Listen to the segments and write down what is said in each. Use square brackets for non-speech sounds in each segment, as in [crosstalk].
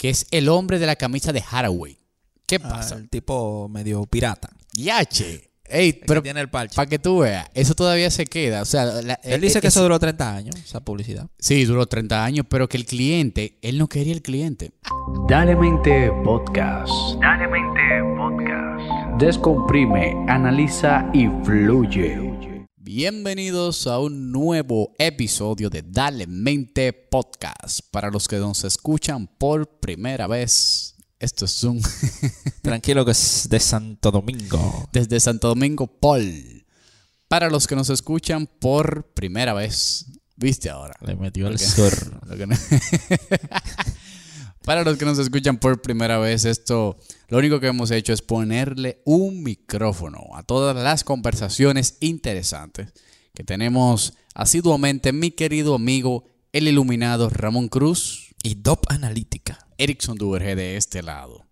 que es el hombre de la camisa de Haraway. ¿Qué Ah, pasa? el tipo medio pirata. Yache. Ey, Pero pero tiene el parche. para que tú veas, eso todavía se queda. O sea, la- Él dice eh, que es- eso duró 30 años, esa publicidad. Sí, duró 30 años, pero que el cliente, él no quería el cliente. Dale Mente Podcast. Dale Mente Podcast. Descomprime, analiza y fluye. Bienvenidos a un nuevo episodio de Dale Mente Podcast. Para los que nos escuchan por primera vez, esto es un [laughs] Tranquilo que es de Santo Domingo. desde Santo Domingo, Paul. Para los que nos escuchan por primera vez, viste ahora. Le metió el sur. [laughs] [laughs] Para los que nos escuchan por primera vez, esto lo único que hemos hecho es ponerle un micrófono a todas las conversaciones interesantes que tenemos asiduamente mi querido amigo, el iluminado Ramón Cruz, Y DOP Analítica. Erickson Duverge de este lado.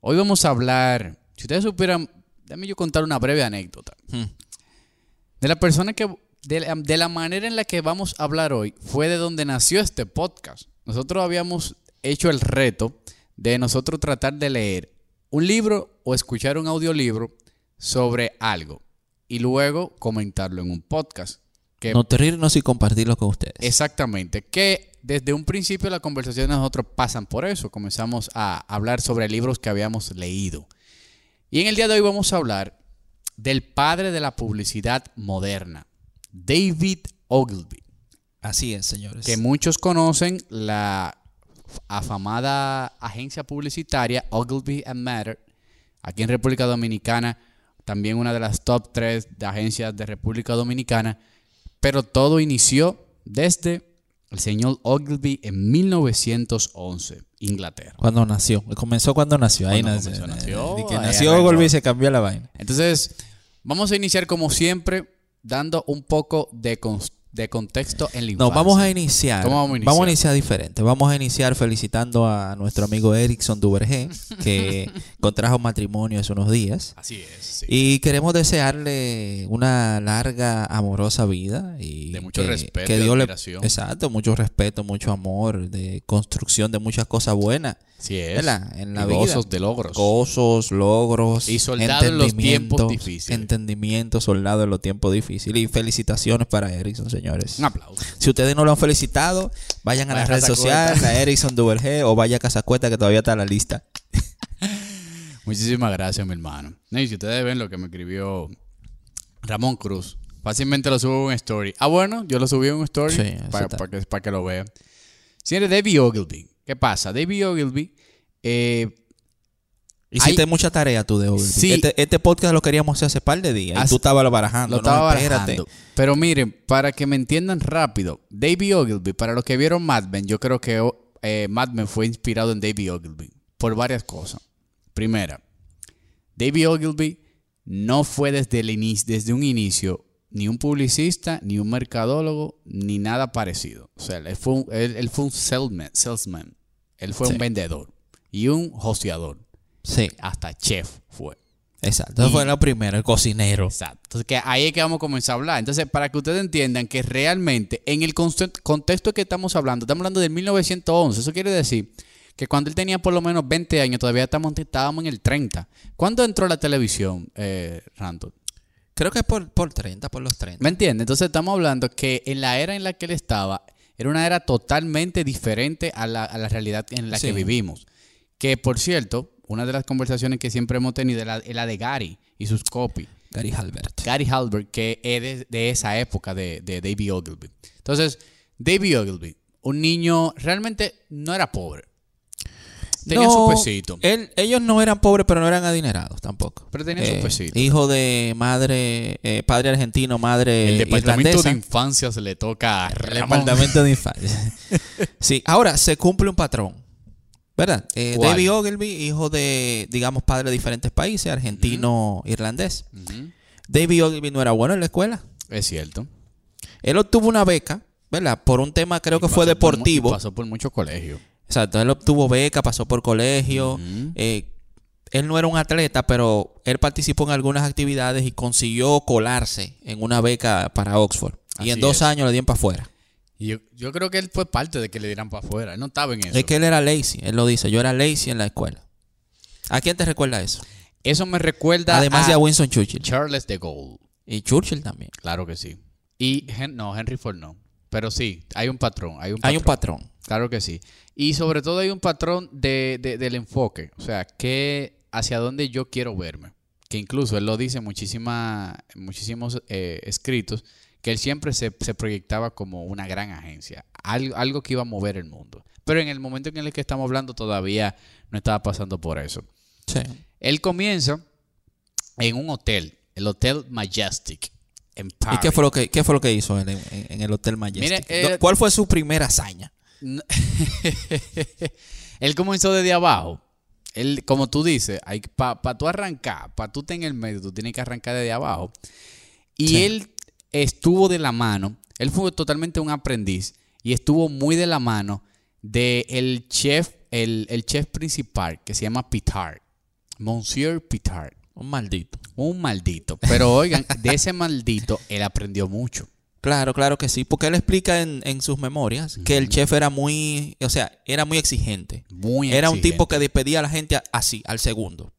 Hoy vamos a hablar, si ustedes supieran, déjame yo contar una breve anécdota. Hmm. De la persona que, de la, de la manera en la que vamos a hablar hoy, fue de donde nació este podcast. Nosotros habíamos hecho el reto de nosotros tratar de leer un libro o escuchar un audiolibro sobre algo y luego comentarlo en un podcast. Que Nutrirnos y compartirlo con ustedes. Exactamente, que desde un principio las conversaciones de nosotros pasan por eso. Comenzamos a hablar sobre libros que habíamos leído. Y en el día de hoy vamos a hablar del padre de la publicidad moderna, David Ogilvy, Así es, señores. que muchos conocen la afamada agencia publicitaria Ogilvy and Matter, aquí en República Dominicana, también una de las top 3 de agencias de República Dominicana, pero todo inició desde el señor Ogilvy en 1911, Inglaterra. Cuando nació. Comenzó cuando nació. Ahí Cuando nació. nació, que nació arrancó. Golby y se cambió la vaina. Entonces, vamos a iniciar como siempre dando un poco de, de contexto en la No, vamos a iniciar. ¿Cómo vamos a iniciar? diferente. Vamos a iniciar felicitando a nuestro amigo Erickson Duvergé, [laughs] que contrajo matrimonio hace unos días. Así es, sí. Y queremos desearle una larga, amorosa vida. Y De mucho que- respeto que Dios le-. Exacto, mucho respeto, mucho amor, de construcción de muchas cosas buenas. Así es. ¿verdad? En la Y vida. gozos de logros. Gozos, logros. Y soldado en los tiempos difíciles. Entendimiento, soldado en los tiempos difíciles. Y felicitaciones para Erickson, señores. Un aplauso. Si ustedes no lo han felicitado, vayan a las redes sociales, a Erickson Duvergé o vaya a Casa Cueta que todavía está en la lista. [laughs] Muchísimas gracias, mi hermano. No, y si ustedes ven lo que me escribió Ramón Cruz, fácilmente lo subo en un story. Ah, bueno, yo lo subí en un story Sí, para que, para que lo vean. Señores, David Ogilvy. ¿Qué pasa? David Ogilvy, eh, Hiciste Hay- mucha tarea tú de Ogilvy. Sí. Este, este podcast lo queríamos hacer hace par de días. Y tú estabas barajando. lo estaba barajando. Pero miren, para que me entiendan rápido, David Ogilvy, para los que vieron Mad Men, yo creo que eh, Mad Men fue inspirado en David Ogilvy por varias cosas. Primera, David Ogilvy no fue desde, el inicio, desde un inicio ni un publicista, ni un mercadólogo, ni nada parecido. O sea, él fue un, él, él fue un salesman, salesman. Él fue Sí. un vendedor y un hosteador. Sí, Hasta chef fue. exacto. Eso fue lo primero, el cocinero. Exacto. Entonces, que ahí es que vamos a comenzar a hablar. Entonces, para que ustedes entiendan que realmente en el contexto que estamos hablando, estamos hablando del 1911. Eso quiere decir que cuando él tenía por lo menos 20 años, todavía estamos, estábamos en el 30. ¿Cuándo entró la televisión, eh, Randall? Creo que por, por 30, por los 30. ¿Me entiendes? Entonces, estamos hablando que en la era en la que él estaba, era una era totalmente diferente a la, a la realidad en la que vivimos. Que, por cierto, una de las conversaciones que siempre hemos tenido es la, es la de Gary y sus copies. Gary Halbert. Gary Halbert, que es de, de esa época de, de David Ogilvy. Entonces, David Ogilvy, un niño, realmente no era pobre. Tenía No, su pesito. él- ellos no eran pobres, pero no eran adinerados tampoco. Pero tenía su pesito. Hijo de madre, eh, padre argentino, madre El departamento irlandesa. de infancia se le toca a El Ramón. departamento de infancia. [laughs] sí, ahora se cumple un patrón. ¿Verdad? Eh. David Ogilvy, hijo de, digamos, padre de diferentes países, argentino, irlandés. Ujú. David Ogilvy no era bueno en la escuela. Es cierto. Él obtuvo una beca, ¿verdad? Por un tema, creo que fue por deportivo. pasó por muchos colegios. Exacto, él obtuvo beca, pasó por colegio. Eh, él no era un atleta, pero él participó en algunas actividades y consiguió colarse en una beca para Oxford. Así y en dos es. años le dieron para afuera. Y yo, yo creo que él fue parte de que le dieran para afuera. Él no estaba en eso. Es que él era lazy, él lo dice. Yo era lazy en la escuela. ¿A quién te recuerda eso? Eso me recuerda Además a de a Winston Churchill. Charles de Gaulle. Y Churchill también. Claro que sí. Y Hen- no, Henry Ford no. Pero sí, hay un patrón. Hay un Hay un patrón. patrón. Claro que sí. Y sobre todo hay un patrón de, de- del enfoque. O sea, que hacia dónde yo quiero verme. Que incluso él lo dice en muchísima, en muchísimos eh, escritos, que él siempre se, se proyectaba como una gran agencia. Algo, algo que iba a mover el mundo. Pero en el momento en el que estamos hablando todavía no estaba pasando por eso. Sí. Él comienza en un hotel, el Hotel Majestic, en ¿Y qué fue lo que, qué fue lo que hizo en, en- en el Hotel Majestic? Mire, eh, ¿Cuál fue su primera hazaña? [laughs] Él comenzó desde abajo. Él, como tú dices, para tú arrancar, para tú en el medio, tú tienes que arrancar desde abajo. Y Sí. él estuvo de la mano, él fue totalmente un aprendiz y estuvo muy de la mano de el chef, el, el chef principal que se llama Pitard, Monsieur Pitard. Un maldito. Un maldito. Pero oigan, de ese maldito él aprendió mucho. Claro, claro que sí. Porque él explica en, en sus memorias que el chef era muy, o sea, era muy exigente. Muy Era un tipo que despedía a la gente así, al segundo.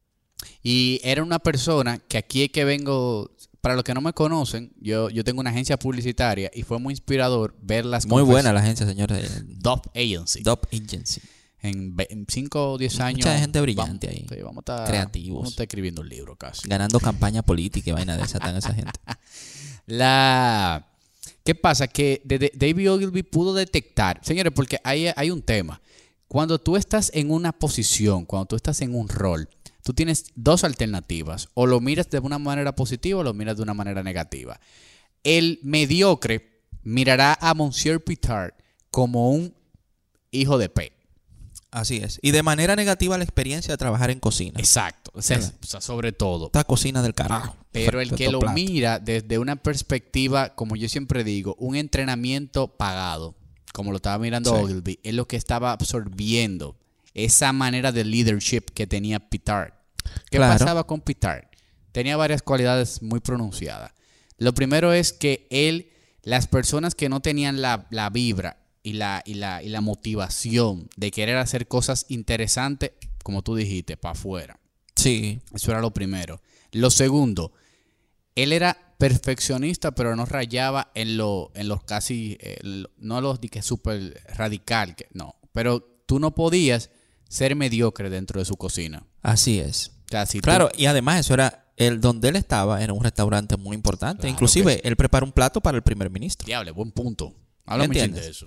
Y era una persona que aquí es que vengo, para los que no me conocen, yo, yo tengo una agencia publicitaria y fue muy inspirador ver las Muy buena la agencia, señores. Dove Agency. Dop Agency. En 5 o 10 años. Mucha gente brillante vamos, ahí. sí, vamos a estar, Creativos. Vamos a estar escribiendo un libro casi. Ganando campaña política y vaina de esa, tan esa [laughs] gente. La... ¿Qué pasa? Que David Ogilvy pudo detectar, señores, porque hay, hay un tema. Cuando tú estás en una posición, cuando tú estás en un rol, tú tienes dos alternativas. O lo miras de una manera positiva o lo miras de una manera negativa. El mediocre mirará a Monsieur Pitard como un hijo de P. Así es. Y de manera negativa la experiencia de trabajar en cocina. Exacto. O sea, o sea, sobre todo. Esta cocina del carajo. Pero el que lo plato. mira desde una perspectiva, como yo siempre digo, un entrenamiento pagado, como lo estaba mirando Sí. Ogilvy, es lo que estaba absorbiendo esa manera de leadership que tenía Pitard. ¿Qué Claro. pasaba con Pitard? Tenía varias cualidades muy pronunciadas. Lo primero es que él, las personas que no tenían la, la vibra y la, y, la, y la motivación de querer hacer cosas interesantes, como tú dijiste, para afuera. Sí. Eso era lo primero. Lo segundo, él era perfeccionista, pero no rayaba en lo, en los casi, eh, no los que súper radical, que, no. Pero tú no podías ser mediocre dentro de su cocina. Así es. O sea, si tú- Claro, y además eso era el donde él estaba, era un restaurante muy importante. Claro Inclusive él preparó un plato para el primer ministro. diable, buen punto. Háblame de eso.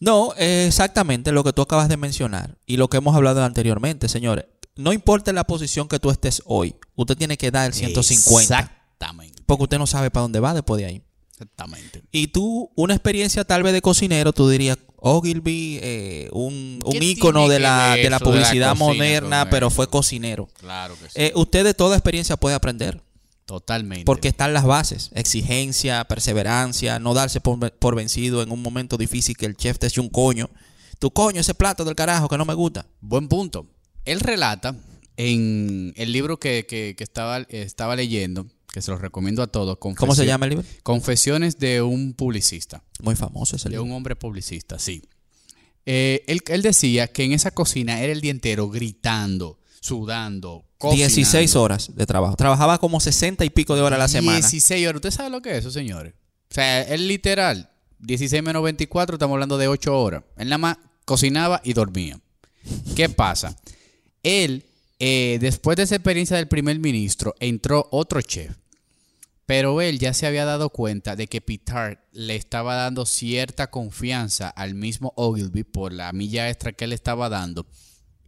No, exactamente lo que tú acabas de mencionar y lo que hemos hablado anteriormente, señores. No importa la posición que tú estés hoy, usted tiene que dar el 150. Exactamente. Porque usted no sabe para dónde va después de ahí. Exactamente. Y tú, una experiencia tal vez de cocinero, tú dirías, Ogilvy, eh, un, un ¿Qué ícono de la, de la eso de la publicidad cocina moderna, pero fue cocinero. Claro que sí. Eh, usted de toda experiencia puede aprender. Totalmente. Porque están las bases, exigencia, perseverancia, no darse por, por vencido en un momento difícil que el chef te eche un coño. Tu coño, ese plato del carajo que no me gusta. Buen punto. Él relata en el libro que, que- que estaba, estaba leyendo, que se los recomiendo a todos. ¿Cómo se llama el libro? Confesiones de un publicista, Muy famoso ese de libro. un hombre publicista, sí. Eh, él, él decía que en esa cocina era el día entero gritando, sudando, cocinando. 16 horas de trabajo. Trabajaba como 60 y pico de horas a la semana. 16 horas. ¿Usted sabe lo que es eso, señores? O sea, él literal, 16 menos 24, estamos hablando de 8 horas. Él nada más cocinaba y dormía. ¿Qué pasa? Él, eh, después de esa experiencia del primer ministro, entró otro chef. Pero él ya se había dado cuenta de que Pitard le estaba dando cierta confianza al mismo Ogilvy por la milla extra que él estaba dando.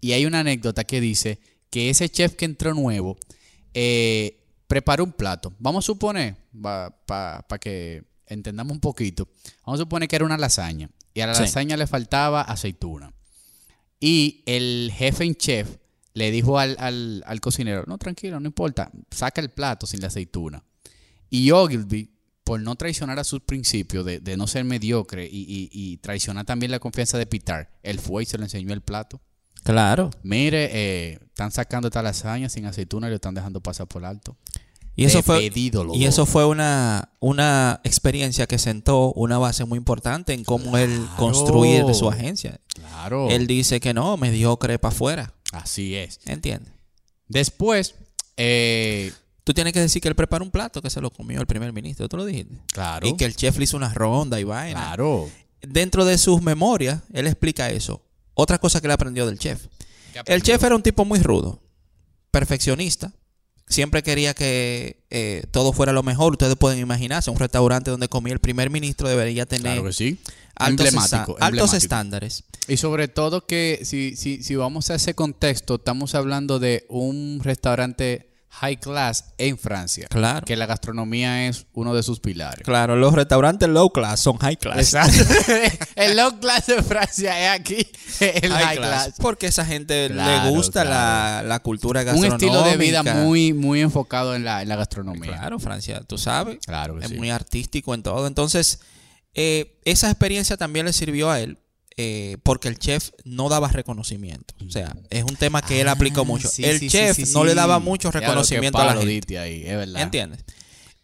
Y hay una anécdota que dice que ese chef que entró nuevo eh, preparó un plato. Vamos a suponer, para que entendamos un poquito, vamos a suponer que era una lasaña. Y a la Sí. lasaña le faltaba aceituna. Y el jefe en chef le dijo al, al- al cocinero, no, tranquilo, no importa, saca el plato sin la aceituna. Y Ogilvy, por no traicionar a sus principios de, de no ser mediocre y, y- y traicionar también la confianza de Pitar, él fue y se le enseñó el plato. Claro. Mire, eh, están sacando esta lasaña sin aceituna y lo están dejando pasar por alto. Y eso fue, y eso fue una, una experiencia que sentó una base muy importante en cómo él Claro. construir su agencia. Claro. Él dice que no, mediocre para afuera. Así es. ¿Entiendes? Después, eh, Tú tienes que decir que él preparó un plato que se lo comió el primer ministro. Tú lo dijiste. claro. Y que el chef le hizo una ronda y vaina. Claro. Dentro de sus memorias, él explica eso. Otra cosa que él aprendió del chef. ¿Qué El chef era un tipo muy rudo, perfeccionista. Siempre quería que eh, todo fuera lo mejor. Ustedes pueden imaginarse, un restaurante donde comía el primer ministro debería tener Claro que sí. altos, Emblemático, esta- altos emblemático. estándares. Y sobre todo que si, si, si vamos a ese contexto, estamos hablando de un restaurante high class en Francia. Claro. Que la gastronomía es uno de sus pilares. Claro, los restaurantes low class son high class. Exacto. [laughs] el low class de Francia es aquí el high, class. Porque esa gente Claro, le gusta claro. la, la cultura Un gastronómica. estilo de vida muy, muy enfocado en la, en la gastronomía. Claro, Francia, tú sabes. Claro que es sí. muy artístico en todo. Entonces, eh, esa experiencia también le sirvió a él eh, porque el chef no daba reconocimiento. O sea, es un tema que él Ah, aplicó mucho. sí, el sí, chef sí, no le daba mucho reconocimiento a la gente. ahí, es verdad. ¿Entiendes?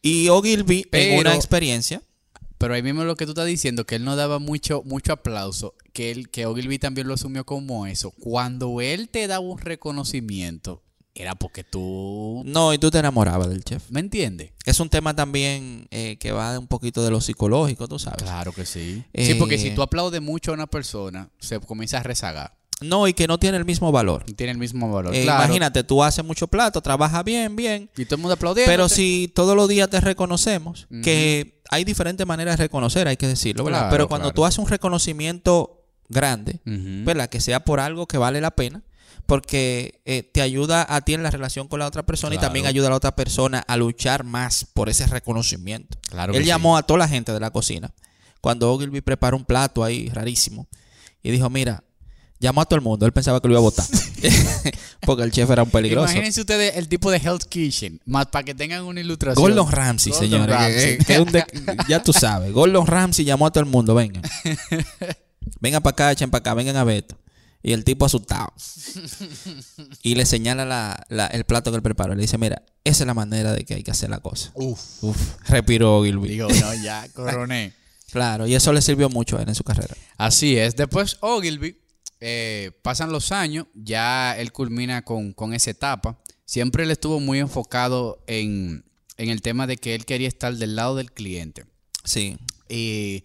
Y Ogilvy, en Pero- una experiencia, Pero ahí mismo lo que tú estás diciendo, que él no daba mucho, mucho aplauso, que él, que Ogilvy también lo asumió como eso. Cuando él te daba un reconocimiento, era porque tú. no, y tú te enamorabas del chef. ¿Me entiendes? Es un tema también eh, que va un poquito de lo psicológico, tú sabes. Claro que sí. Eh, Sí, porque si tú aplaudes mucho a una persona, se comienza a rezagar. No, y que no tiene el mismo valor. Tiene el mismo valor. Eh, claro. Imagínate, tú haces mucho plato, trabajas bien, bien, Y todo el mundo aplaudiendo. Pero si todos los días te reconocemos, que hay diferentes maneras de reconocer, hay que decirlo, ¿verdad? Claro, Pero cuando claro. tú haces un reconocimiento grande, ¿verdad? Que sea por algo que vale la pena, porque eh, te ayuda a ti en la relación con la otra persona y también ayuda a la otra persona a luchar más por ese reconocimiento. Claro Él llamó a toda la gente de la cocina. Cuando Ogilvy preparó un plato ahí rarísimo y dijo, mira, llamó a todo el mundo. Él pensaba que lo iba a votar. [laughs] porque el chef era un peligroso. Imagínense ustedes el tipo de Hell's Kitchen, más para que tengan una ilustración. Gordon Ramsay, señores. ya tú sabes. Gordon Ramsay llamó a todo el mundo. Vengan. [laughs] Vengan para acá, echen para acá, vengan a ver esto. Y el tipo asustado. Y le señala la- la- el plato que él preparó. Le dice, mira, esa es la manera de que hay que hacer la cosa. Uf. Uf, respiró Ogilvy. Digo, no, ya, [laughs] coroné. Claro, y eso le sirvió mucho a él en su carrera. Así es. Después Ogilvy, eh, pasan los años, ya él culmina con, con esa etapa. Siempre él estuvo muy enfocado en, en el tema de que él quería estar del lado del cliente. Sí. Y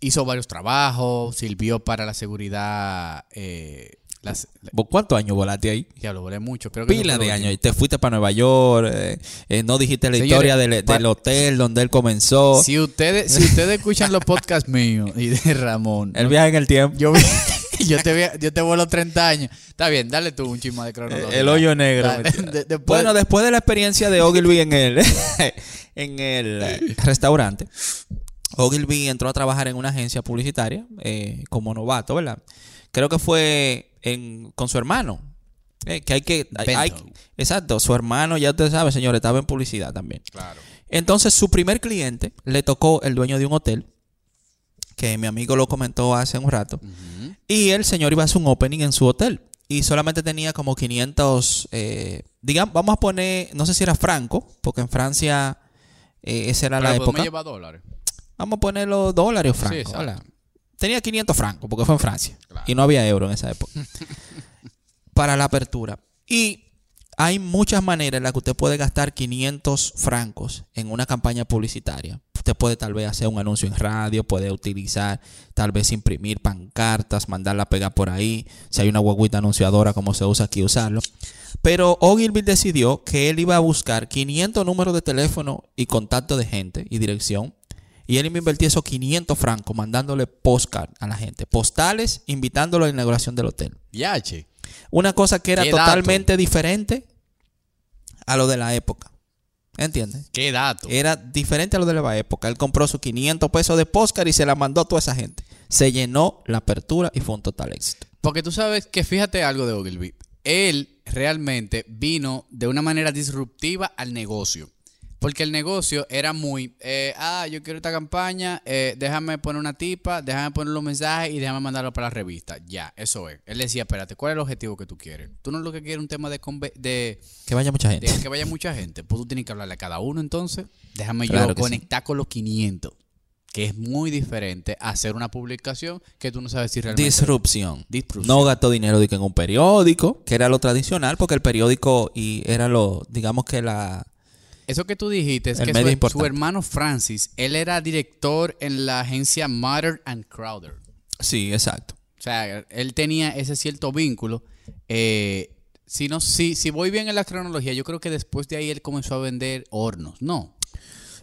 hizo varios trabajos, sirvió para la seguridad. Eh, las, ¿Vos ¿Cuántos años volaste ahí? ya lo volé mucho. Creo que Pila de años. Y te fuiste para Nueva York. eh, eh, no dijiste la Señores, historia del, hotel donde él comenzó. Si ustedes, si ustedes escuchan los podcasts míos y de Ramón, El viaje en el tiempo. yo, [laughs] yo, te, yo te vuelo 30 años. Está bien, dale tú un chismo de cronología. El hoyo negro. Dale, de- después- bueno, después de la experiencia de Ogilvy en el, [laughs] en el [laughs] restaurante, Ogilvy entró a trabajar en una agencia publicitaria eh, como novato, ¿verdad? Creo que fue en- con su hermano. eh, que hay que. hay- hay- Bento. exacto, su hermano, ya usted sabe, señores, estaba en publicidad también. Claro. Entonces, su primer cliente le tocó el dueño de un hotel, que mi amigo lo comentó hace un rato. Y el señor iba a hacer un opening en su hotel. Y solamente tenía como 500, eh, digamos, vamos a poner, no sé si era franco, porque en Francia eh, esa era la Pero podemos época. llevar dólares. Vamos a poner los dólares o Sí, francos. ¿verdad? Tenía 500 francos, porque fue en Francia. Claro. Y no había euro en esa época. [laughs] para la apertura. Y hay muchas maneras en las que usted puede gastar 500 francos en una campaña publicitaria. Usted puede tal vez hacer un anuncio en radio, puede utilizar, tal vez imprimir pancartas, mandarla a pegar por ahí. Si hay una guaguita anunciadora como se usa aquí, usarlo. Pero Ogilvy decidió que él iba a buscar 500 números de teléfono y contacto de gente y dirección. Y él iba a invertir esos 500 francos mandándole postcard a la gente. Postales, invitándolo a la inauguración del hotel. Yache. Una cosa que era dato. totalmente diferente a lo de la época. ¿Entiendes? Qué dato. Era diferente a lo de la época. Él compró sus 500 pesos de postcard y se la mandó a toda esa gente. Se llenó la apertura y fue un total éxito. Porque tú sabes que fíjate algo de Ogilvy. Él realmente vino de una manera disruptiva al negocio. Porque el negocio era muy, eh, ah, yo quiero esta campaña, eh, déjame poner una tipa, déjame poner los mensajes y déjame mandarlo para la revista. Ya, eso es. Él decía, espérate, ¿cuál es el objetivo que tú quieres? Tú no lo que quieres un tema de, de, Que vaya mucha gente. de que vaya mucha gente. Pues tú tienes que hablarle a cada uno entonces. Déjame Claro yo sí. conectar con los 500. Que es muy diferente a hacer una publicación que tú no sabes si realmente... Disrupción. Disrupción. No gastó dinero en un periódico, que era lo tradicional, porque el periódico y era lo, digamos que la... Eso que tú dijiste es El que su, hermano Francis, él era director en la agencia Matter and Crowder. Sí, exacto. O sea, él tenía ese cierto vínculo. Eh, si, no, si, si voy bien en la cronología, yo creo que después de ahí él comenzó a vender hornos. No.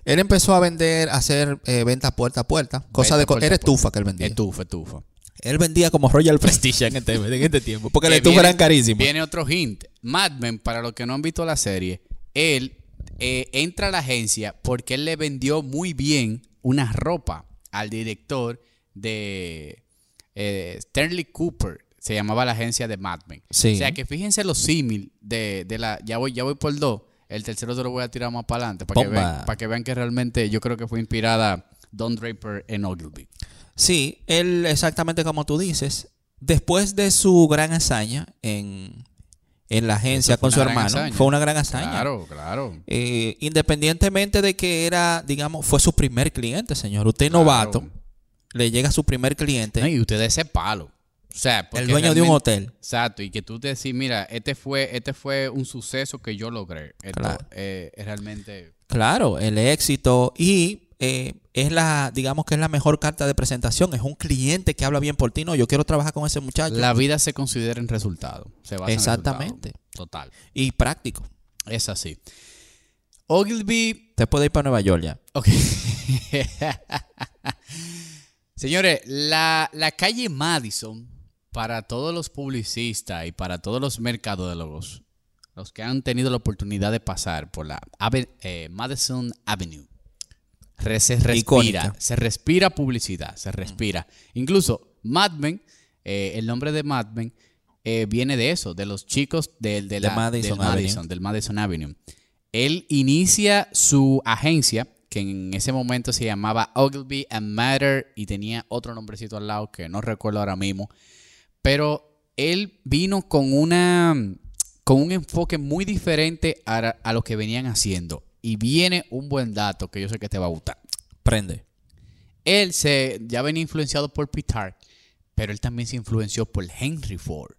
Él empezó a vender, a hacer eh, ventas puerta a puerta, cosa de... puerta Era estufa que él vendía. Estufa, estufa. Él vendía como Royal Prestige en este, en este tiempo, porque las estufas eran carísimas. Viene otro hint. Mad Men, para los que no han visto la serie, él eh, entra a la agencia porque él le vendió muy bien una ropa al director de eh, Stanley Cooper. Se llamaba la agencia de Mad Men. Sí. O sea que fíjense los símil de, de la. Ya voy, ya voy por dos. El tercero se lo voy a tirar más para adelante para que, vean, para que vean que realmente yo creo que fue inspirada Don Draper en Ogilvy. Sí, él exactamente como tú dices, después de su gran hazaña en, en la agencia con su hermano, hazaña. fue una gran hazaña. Claro, claro. Eh, independientemente de que era, digamos, fue su primer cliente, señor. Usted Claro. novato, le llega su primer cliente, No, y usted de ese palo. O sea, el dueño de un hotel. Exacto, y que tú te decís, mira, este fue, este fue un suceso que yo logré. Esto, Claro. eh, es realmente. Claro, el éxito y eh, es la, digamos que es la mejor carta de presentación. Es un cliente que habla bien por ti. No, yo quiero trabajar con ese muchacho. La vida se considera en resultado. Se basa en Exactamente. resultado. Total. Y práctico. Es así. Ogilvy. Te puede ir para Nueva York ya. Ok. [laughs] Señores, la, la calle Madison, para todos los publicistas y para todos los mercadólogos, los que han tenido la oportunidad de pasar por la ave- eh, Madison Avenue, re- se respira, Icónica. se respira publicidad, se respira. Incluso Mad Men, eh, el nombre de Mad Men, eh, viene de eso, de los chicos del, de Madison del Avenue. Madison, del Madison Avenue. Él inicia su agencia, que en ese momento se llamaba Ogilvy and Matter y tenía otro nombrecito al lado que no recuerdo ahora mismo. Pero él vino con una con un enfoque muy diferente a, a lo que venían haciendo. Y viene un buen dato que yo sé que te va a gustar. Prende. Él se ya venía influenciado por Pitar, pero él también se influenció por Henry Ford.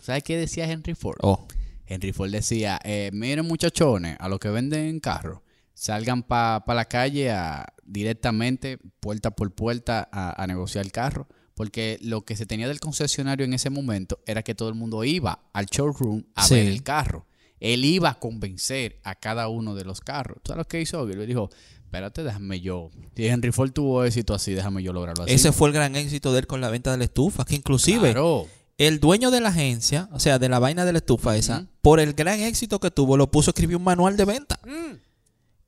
¿Sabes qué decía Henry Ford? Oh, Henry Ford decía, eh, miren muchachones, a los que venden carros, salgan para la calle a, directamente, puerta por puerta, a, a negociar el carro. Porque lo que se tenía del concesionario en ese momento era que todo el mundo iba al showroom a Sí. ver el carro. Él iba a convencer a cada uno de los carros. ¿Sabes lo que hizo? Ogilvy? Dijo, espérate, déjame yo. Si Henry Ford tuvo éxito así, déjame yo lograrlo así. ese fue el gran éxito de él con la venta de la estufa. Que inclusive Claro. el dueño de la agencia, o sea, de la vaina de la estufa esa, por el gran éxito que tuvo, lo puso a escribir un manual de venta.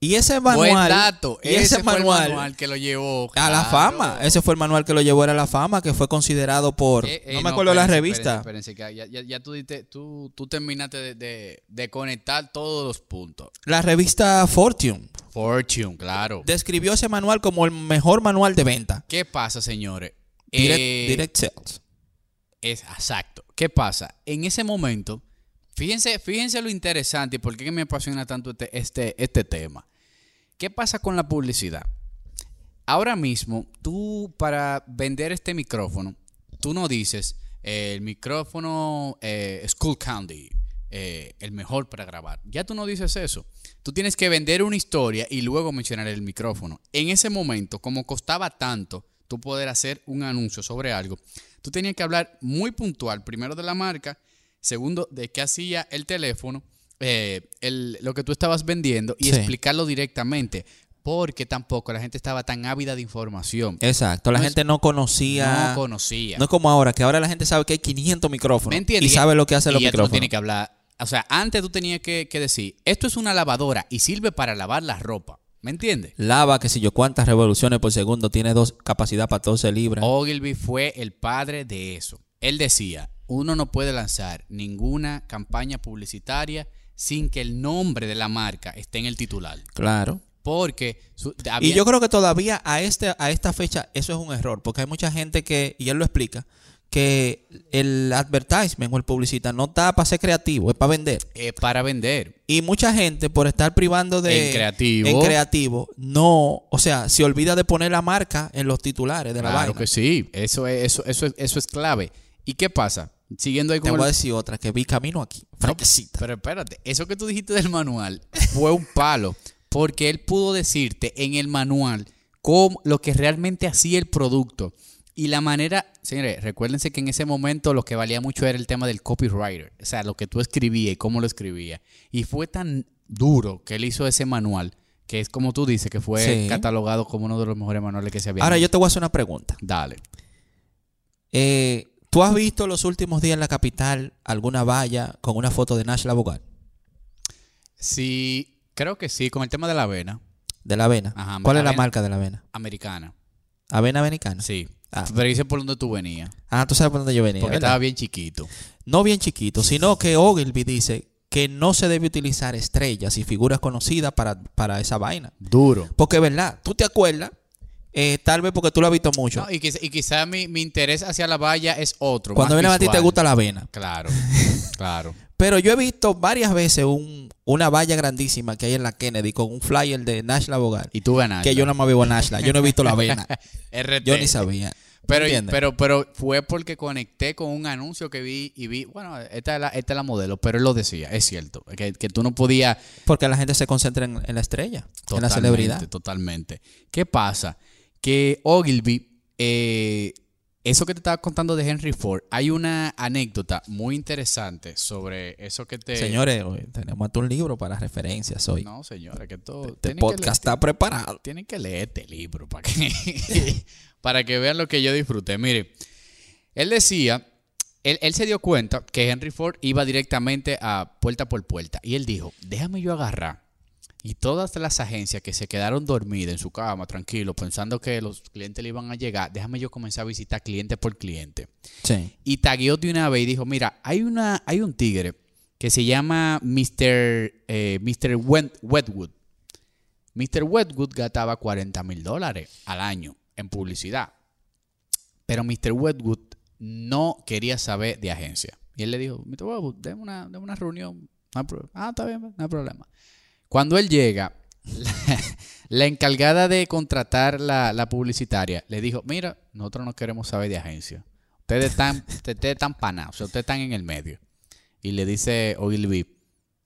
Y ese manual. Buen dato. Y ese, ese, fue manual, el manual que lo llevó a la fama. Ese fue el manual que lo llevó a la fama, que fue considerado por. Eh, eh, no me acuerdo la revista. espérense, ya, ya- ya tú, diste- tú, tú terminaste de, de- de conectar todos los puntos. La revista Fortune Fortune, claro. describió ese manual como el mejor manual de venta. ¿Qué pasa, señores? Direct, Eh, direct Sales. Es exacto. ¿Qué pasa? En ese momento, fíjense, fíjense lo interesante y por qué me apasiona tanto este, este, este tema. ¿Qué pasa con la publicidad? Ahora mismo, tú para vender este micrófono, tú no dices eh, el micrófono eh, School Candy, eh, el mejor para grabar. Ya tú no dices eso. Tú tienes que vender una historia y luego mencionar el micrófono. En ese momento, como costaba tanto tú poder hacer un anuncio sobre algo, tú tenías que hablar muy puntual, primero de la marca, segundo de qué hacía el teléfono, eh, el- lo que tú estabas vendiendo y Sí. explicarlo directamente. Porque tampoco la gente estaba tan ávida de información. Exacto. La no es- gente no conocía. No conocía. No es como ahora, que ahora la gente sabe que hay 500 micrófonos. ¿Me entiendes? Y sabe lo que hacen y los no micrófonos. tienes que hablar. O sea, antes tú tenías que, que decir, esto es una lavadora y sirve para lavar la ropa. ¿Me entiendes? Lava, que si yo cuántas revoluciones por segundo, tiene dos capacidad para 12 libras. Ogilvy fue el padre de eso. Él decía, uno no puede lanzar ninguna campaña publicitaria sin que el nombre de la marca esté en el titular. Claro. Porque su- Y yo creo que todavía a, este, a esta fecha eso es un error, porque hay mucha gente que, y él lo explica, que el advertisement o el publicista no está para ser creativo, es para vender. eh, para vender. Y mucha gente, por estar privando de. En creativo. En creativo, no. O sea, se olvida de poner la marca en los titulares de la Claro vaina. que sí, eso es, eso, eso, es- eso es clave. ¿Y qué pasa? Siguiendo ahí Te con voy a decir otra que vi camino aquí. No, Fresquecita. pero espérate, eso que tú dijiste del manual [laughs] fue un palo, porque él pudo decirte en el manual cómo, lo que realmente hacía el producto. Y la manera, señores, recuérdense que en ese momento lo que valía mucho era el tema del copywriter, o sea, lo que tú escribías y cómo lo escribías. Y fue tan duro que él hizo ese manual, que es como tú dices, que fue Sí. catalogado como uno de los mejores manuales que se había. Ahora yo te voy a hacer una pregunta. Dale. Eh, ¿Tú has visto los últimos días en la capital alguna valla con una foto de Nash Labogal? Sí, creo que sí, con el tema de la avena De la avena. Ajá, ¿Cuál es la avena. marca de la avena? americana. Avena americana. Sí. Ah. Pero dice por dónde tú venías. Ah, tú sabes por dónde yo venía. Porque ¿verdad? estaba bien chiquito. No bien chiquito, sino que Ogilvy dice que no se debe utilizar estrellas y figuras conocidas para, para esa vaina. Duro. Porque, ¿verdad? ¿Tú te acuerdas? Eh, tal vez porque tú lo has visto mucho. No, y quizá, y quizá mi, mi interés hacia la valla es otro. Cuando viene a ti te gusta la avena. Claro, [laughs] claro. Pero yo he visto varias veces un- una valla grandísima que hay en la Kennedy con un flyer de Nash Labogal. Y tú ganaste. Que yo nada más vivo en Nashla. Yo no he visto la avena. [laughs] RT. Yo ni sabía. Pero, pero, pero fue porque conecté con un anuncio que vi y vi, bueno, esta es la, esta es la modelo, pero él lo decía, es cierto, que, que tú no podías Porque la gente se concentra en, en la estrella, en la celebridad. Totalmente. ¿Qué pasa? Que Ogilvy, eh, eso que te estaba contando de Henry Ford, hay una anécdota muy interesante sobre eso que te... Señores, tenemos hasta un libro para referencias hoy. No, señores, que todo... este que podcast está preparado. tienen que leer este libro para que, [laughs] para que vean lo que yo disfruté. Mire, él decía, él, él se dio cuenta que Henry Ford iba directamente a puerta por puerta. Y él dijo, déjame yo agarrar. Y todas las agencias que se quedaron dormidas en su cama, tranquilo, pensando que los clientes le iban a llegar, déjame yo comenzar a visitar cliente por cliente. Sí. Y tagueó de una vez y dijo, mira, hay, una, hay un tigre que se llama Mr. eh, Mr. Wet- Wetwood. Mr. Wetwood gastaba 40 mil dólares al año en publicidad. Pero Mr. Wetwood no quería saber de agencia. Y él le dijo, Mr. Wetwood, déme una, una reunión. No ah, está bien, no hay problema. Cuando él llega, la, [laughs] la encargada de contratar la, la publicitaria le dijo, mira, nosotros no queremos saber de agencia. Ustedes están, [laughs] ustedes están panados, o sea, ustedes están en el medio. Y le dice Ogilvy,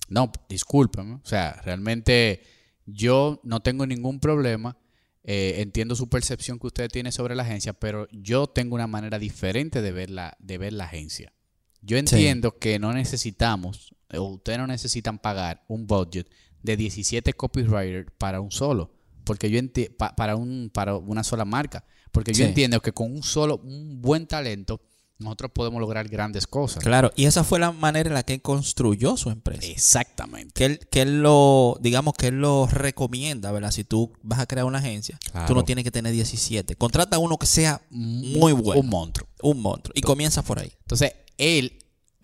no, discúlpeme, o sea, realmente yo no tengo ningún problema, eh, entiendo su percepción que usted tiene sobre la agencia, pero yo tengo una manera diferente de ver la, de ver la agencia. Yo entiendo que no necesitamos, o ustedes no necesitan pagar un budget de 17 copywriters para un solo, porque yo enti- pa- para un para una sola marca, porque yo entiendo que con un solo un buen talento nosotros podemos lograr grandes cosas. Claro, y esa fue la manera en la que él construyó su empresa. Exactamente. Que él, que él lo, digamos que él lo recomienda, ¿verdad? Si tú vas a crear una agencia, Claro. tú no tienes que tener 17. Contrata uno que sea muy bueno. Un monstruo. Un monstruo. Y comienza por ahí. Entonces, él,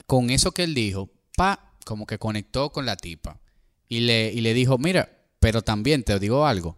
con eso que él dijo, pa, como que conectó con la tipa. Y le, y le dijo, mira, pero también te digo algo.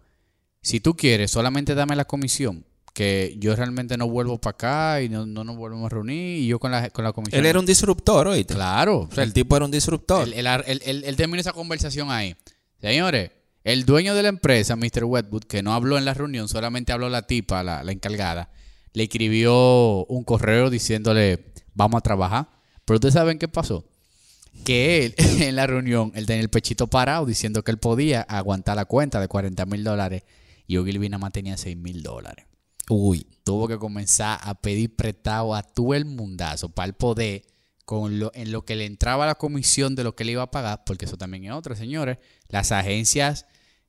Si tú quieres, solamente dame la comisión. Que yo realmente no vuelvo para acá y no, no nos volvemos a reunir. Y yo con la, con la comisión. Él era un disruptor, oíste. Claro. o sea, el tipo era un disruptor. él, él, él- él- terminó esa conversación ahí. Señores, el dueño de la empresa, Mr. Wetwood, que no habló en la reunión, solamente habló la tipa, la, la encargada, le escribió un correo diciéndole, vamos a trabajar. Pero ustedes saben qué pasó. Que él, [laughs] en la reunión, él tenía el pechito parado diciendo que él podía aguantar la cuenta de 40 mil dólares y Ogilvy nada más tenía 6 mil dólares Uy. tuvo que comenzar a pedir prestado a todo el mundazo para el poder con lo, en lo que le entraba la comisión de lo que le iba a pagar, porque eso también es otra, señores. Las agencias,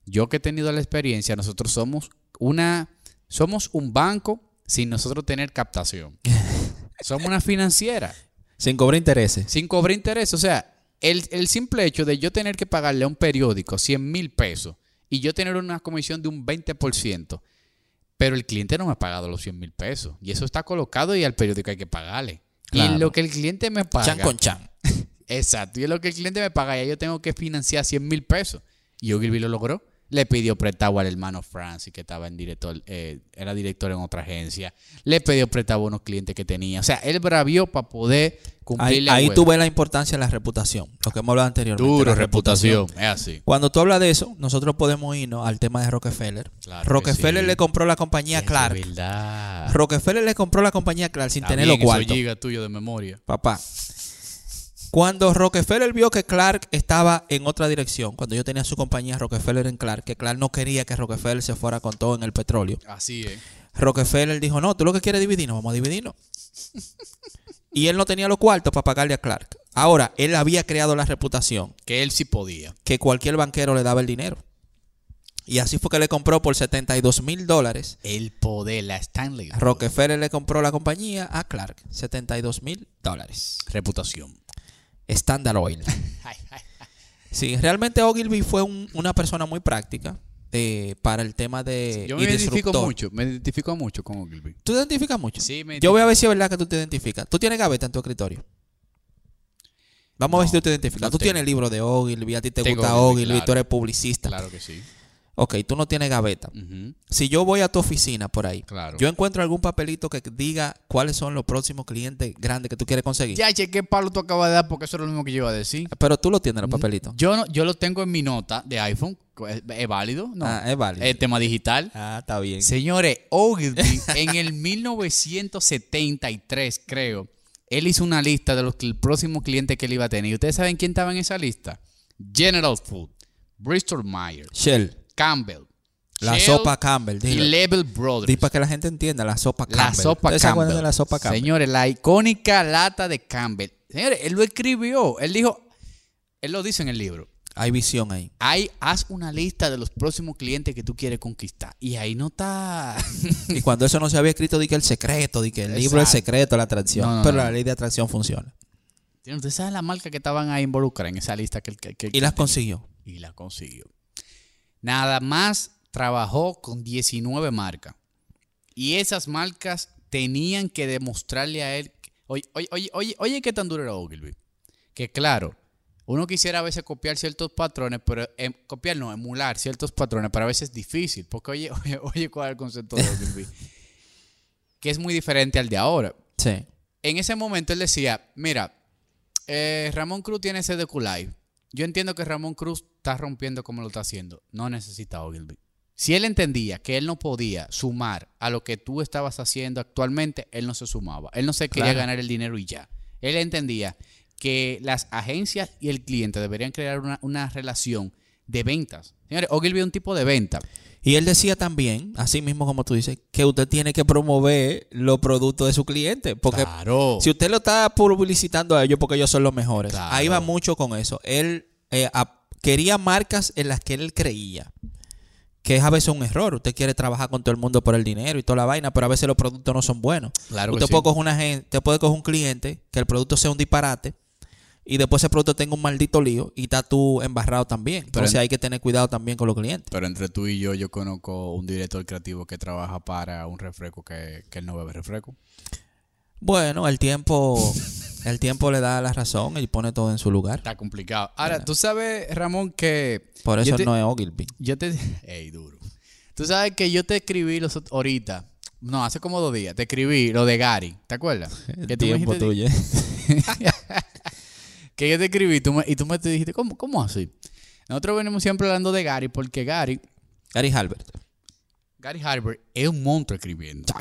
yo que he tenido la experiencia, nosotros somos una, somos un banco sin nosotros tener captación. [laughs] somos una financiera Sin cobrar intereses. sin cobrar interés. O sea, el, el simple hecho de yo tener que pagarle a un periódico 100 mil pesos y yo tener una comisión de un 20%, pero el cliente no me ha pagado los 100 mil pesos. Y eso está colocado y al periódico hay que pagarle. Y Claro. en lo que el cliente me paga, Chan con chan. [laughs] Exacto. Y es lo que el cliente me paga. Ya yo tengo que financiar 100 mil pesos. Y Ogilvy lo logró. Le pidió prestado al hermano Francis, que estaba en director, eh, era director en otra agencia. Le pidió prestado a unos clientes que tenía. O sea, él bravió para poder Ahí, cumplirle a ahí tú ves la importancia de la reputación. Lo que hemos hablado anteriormente. Duro, la reputación. Es así. Cuando tú hablas de eso, nosotros podemos irnos al tema de Rockefeller. Claro Rockefeller sí. le compró la compañía Clark. Verdad. Rockefeller le compró la compañía Clark sin Está tener bien, los eso cuartos. giga tuyo de memoria. Papá. Cuando Rockefeller vio que Clark estaba en otra dirección, cuando yo tenía su compañía Rockefeller en Clark, que Clark no quería que Rockefeller se fuera con todo en el petróleo, Así es. Rockefeller dijo, no, tú lo que quieres dividirnos, vamos a dividirnos. y él no tenía los cuartos para pagarle a Clark. Ahora, él había creado la reputación Que él sí podía. que cualquier banquero le daba el dinero. Y así fue que le compró por 72 mil dólares. El poder, la Stanley. Rockefeller le compró la compañía a Clark. 72 mil dólares. Reputación. Standard Oil. [laughs] Sí, realmente Ogilvy fue un- una persona muy práctica eh, para el tema de. Yo me identifico disruptor. mucho. Me identifico mucho con Ogilvy. ¿Tú te identificas mucho? Sí, me Yo voy a ver si es verdad que tú te identificas. ¿Tú tienes gaveta en tu escritorio? Vamos a ver si tú te identificas. no tú tengo. tienes el libro de Ogilvy, a ti te Tengo gusta Ogilvy, Ogilvy, tú eres publicista. Claro que sí. Ok, tú no tienes gaveta. Si yo voy a tu oficina por ahí, Claro. yo encuentro algún papelito que diga cuáles son los próximos clientes grandes que tú quieres conseguir. Ya, che, qué palo tú acabas de dar porque eso es lo mismo que yo iba a decir. Pero tú lo tienes, los papelitos. Yo no, yo lo tengo en mi nota de iPhone. ¿Es, es válido? No. Ah, es válido. El tema digital. Ah, está bien. Señores, Ogilvy [laughs] en el 1973, creo, él hizo una lista de los el próximo cliente que él iba a tener. ¿Y ustedes saben quién estaba en esa lista? General Food, Bristol Myers, Shell, Campbell, la Shell sopa Campbell. y. Level Brothers. Di para que la gente entienda, la sopa Campbell. La sopa ¿Ustedes se acuerdan Campbell. de la sopa Campbell? Señores, la icónica lata de Campbell. Señores, él lo escribió. Él dijo, él lo dice en el libro. Hay visión ahí. Ahí, haz una lista de los próximos clientes que tú quieres conquistar. Y ahí no está. Y cuando eso no se había escrito, di que el secreto, di que el libro es Exacto. secreto, la atracción. No, no, Pero no. la ley de atracción funciona. Ustedes saben la marca que estaban ahí involucradas en esa lista que, que- que- Y las consiguió. y la consiguió. Nada más trabajó con 19 marcas. Y esas marcas tenían que demostrarle a él. Oye, oye, oye, oye, oye, qué tan duro era Ogilvy. Que claro, uno quisiera a veces copiar ciertos patrones, pero em, copiar no, emular ciertos patrones, pero a veces es difícil. Porque oye, [laughs] oye, oye, cuál es el concepto de Ogilvy. que es muy diferente al de ahora Sí. en ese momento él decía, mira, eh, Ramón Cruz tiene ese de. Yo entiendo que Ramón Cruz está rompiendo como lo está haciendo. No necesita Ogilvy. Si él entendía que él no podía sumar a lo que tú estabas haciendo actualmente, él no se sumaba. Él no se quería Claro. ganar el dinero y ya. Él entendía que las agencias y el cliente deberían crear una, una relación de ventas. Señores, Ogilvy es un tipo de venta. Y él decía también, así mismo como tú dices, que usted tiene que promover los productos de su cliente. Porque claro. si usted lo está publicitando a ellos porque ellos son los mejores, Claro. ahí va mucho con eso. Él eh, a- quería marcas en las que él creía. Que es a veces un error. Usted quiere trabajar con todo el mundo por el dinero y toda la vaina, pero a veces los productos no son buenos. Claro que usted sí. puede coger una gente, usted puede coger un cliente que el producto sea un disparate y después ese producto tenga un maldito lío y está tú embarrado también. Entonces en- hay que tener cuidado también con los clientes. Pero entre tú y yo, yo conozco un director creativo que trabaja para un refresco que, que él no bebe refresco. Bueno, el tiempo, el tiempo le da la razón y pone todo en su lugar. Está complicado. Ahora, tú sabes, Ramón, que. Por eso te- no es Ogilvy. Yo te. [laughs] Ey, duro. Tú sabes que yo te escribí los, ahorita. No, hace como dos días. Te escribí lo de Gary. ¿Te acuerdas? [laughs] El Que tú me tiempo dijiste- tuyo. [laughs] Que yo te escribí y tú me, y tú me te dijiste, ¿cómo, ¿cómo así? Nosotros venimos siempre hablando de Gary porque Gary, Gary Halbert. Gary Harvard es un monstruo escribiendo.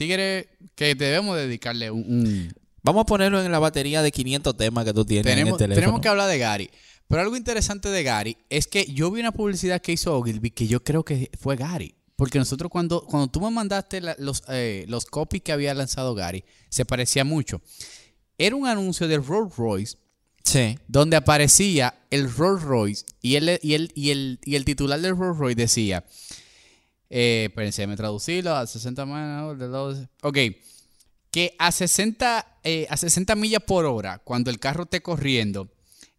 Tigre que debemos dedicarle un- un, Vamos a ponerlo en la batería de 500 temas que tú tienes en el tenemos, teléfono. tenemos que hablar de Gary. Pero algo interesante de Gary es que yo vi una publicidad que hizo Ogilvy que yo creo que fue Gary. Porque nosotros cuando, cuando tú me mandaste la- los, eh, los copies que había lanzado Gary, se parecía mucho. Era un anuncio de Rolls Royce Sí. donde aparecía el Rolls Royce y el, y el, y el, y el titular del Rolls Royce decía, eh, espérense, me traducirlo a 60 más de Ok, que a 60, eh, a 60 millas por hora, cuando el carro esté corriendo,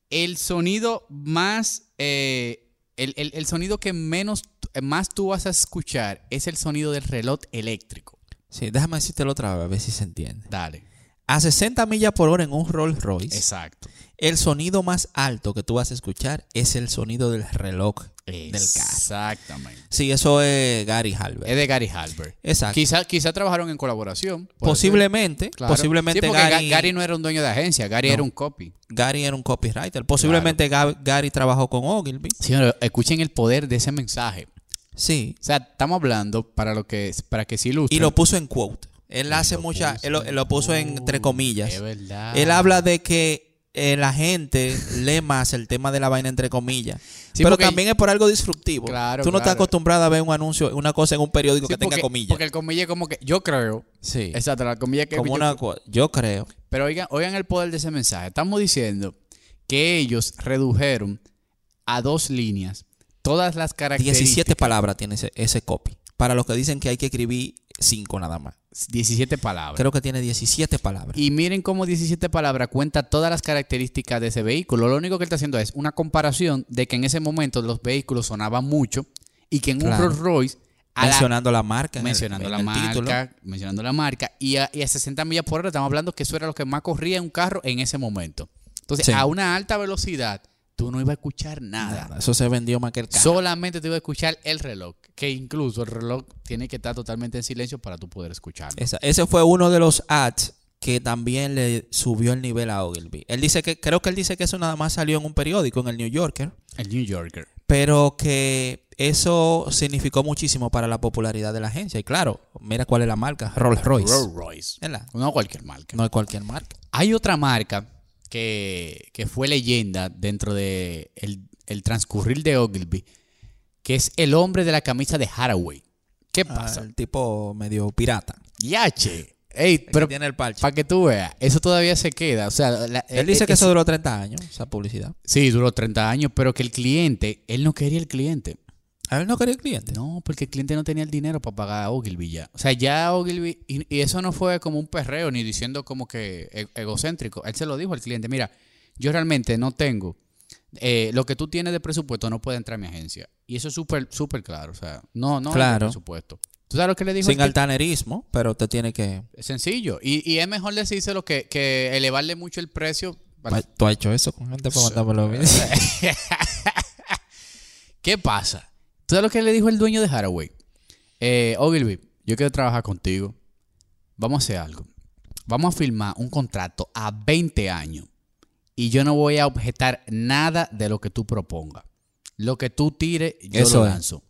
el sonido más, eh, el, el- el sonido que menos, más tú vas a escuchar es el sonido del reloj eléctrico. Sí, déjame decírtelo otra vez, a ver si se entiende. Dale. A 60 millas por hora en un Rolls Royce. Exacto. el sonido más alto que tú vas a escuchar es el sonido del reloj del carro. Exactamente. Sí, eso es Gary Halbert. Es de Gary Halbert. Exacto. Quizá, quizá trabajaron en colaboración. Posiblemente. Claro. posiblemente Sí, porque Gary, Ga- Gary no era un dueño de agencia, Gary No. era un copy. Gary era un copywriter. Posiblemente Ga- Gary trabajó con Ogilvy. Señores, escuchen el poder de ese mensaje. Sí. O sea, estamos hablando para lo que para que se ilustre. Y lo puso en quote. Él hace lo mucha, puso él lo, él lo puso en entre comillas. Es verdad. Él habla de que eh, la gente [laughs] lee más el tema de la vaina entre comillas. Sí, pero también es por algo disruptivo. Claro, Tú no estás claro. acostumbrado a ver un anuncio, una cosa en un periódico Sí, que tenga comillas. Porque el comilla es como que yo creo. sí. Exacto, la comilla que como yo- una cosa. Yo creo. Pero oigan, oigan el poder de ese mensaje. Estamos diciendo que ellos redujeron a dos líneas todas las características. 17 palabras tiene ese, ese copy. Para los que dicen que hay que escribir 5 nada más. 17 palabras. Creo que tiene 17 palabras. Y miren cómo 17 palabras cuenta todas las características de ese vehículo. Lo único que él está haciendo es una comparación de que en ese momento los vehículos sonaban mucho y que en un. Rolls Royce, la- mencionando la marca. el- mencionando en la marca, título. mencionando la marca, y a, y a 60 millas por hora estamos hablando que eso era lo que más corría en un carro en ese momento. Entonces, Sí. a una alta velocidad, tú no ibas a escuchar nada. Nada, Eso se vendió más que el carro. Solamente te iba a escuchar el reloj, que incluso el reloj tiene que estar totalmente en silencio para tú poder escucharlo. Esa- ese fue uno de los ads que también le subió el nivel a Ogilvy. Él dice que, creo que él dice que eso nada más salió en un periódico, en el New Yorker, El New Yorker. pero que eso significó muchísimo para la popularidad de la agencia. Y claro, mira cuál es la marca, Rolls Royce. Rolls Royce. ¿Verdad? No cualquier marca. No es cualquier marca. Hay otra marca que, que fue leyenda dentro de el, el transcurrir de Ogilvy, que es el hombre de la camisa de Haraway. ¿Qué Ah, pasa? el tipo medio pirata. Yache. Ey, El pero tiene el parche. para que tú veas, eso todavía se queda. O sea, la- Él dice eh, que es- eso duró 30 años, esa publicidad. Sí, duró 30 años, pero que el cliente, él no quería el cliente. A él no quería el cliente. No, porque el cliente no tenía el dinero para pagar a Ogilvy ya. O sea, ya Ogilvy, y, y eso no fue como un perreo ni diciendo como que e- egocéntrico. Él se lo dijo al cliente, mira, yo realmente no tengo, eh, lo que tú tienes de presupuesto no puede entrar a mi agencia. Y eso es súper, súper claro. O sea, no, no Claro. presupuesto. ¿Tú sabes lo que le dijo? Sin al altanerismo, pero te tiene que... Es sencillo. Y, y es mejor decírselo que, que elevarle mucho el precio. para- ¿Tú has hecho eso con gente para mandármelo mí? [laughs] ¿Qué pasa? ¿Tú sabes lo que le dijo el dueño de Haraway? Eh, Ogilvy, yo quiero trabajar contigo. Vamos a hacer algo. Vamos a firmar un contrato a 20 años. Y yo no voy a objetar nada de lo que tú propongas. Lo que tú tires, yo Eso lo es. lanzo.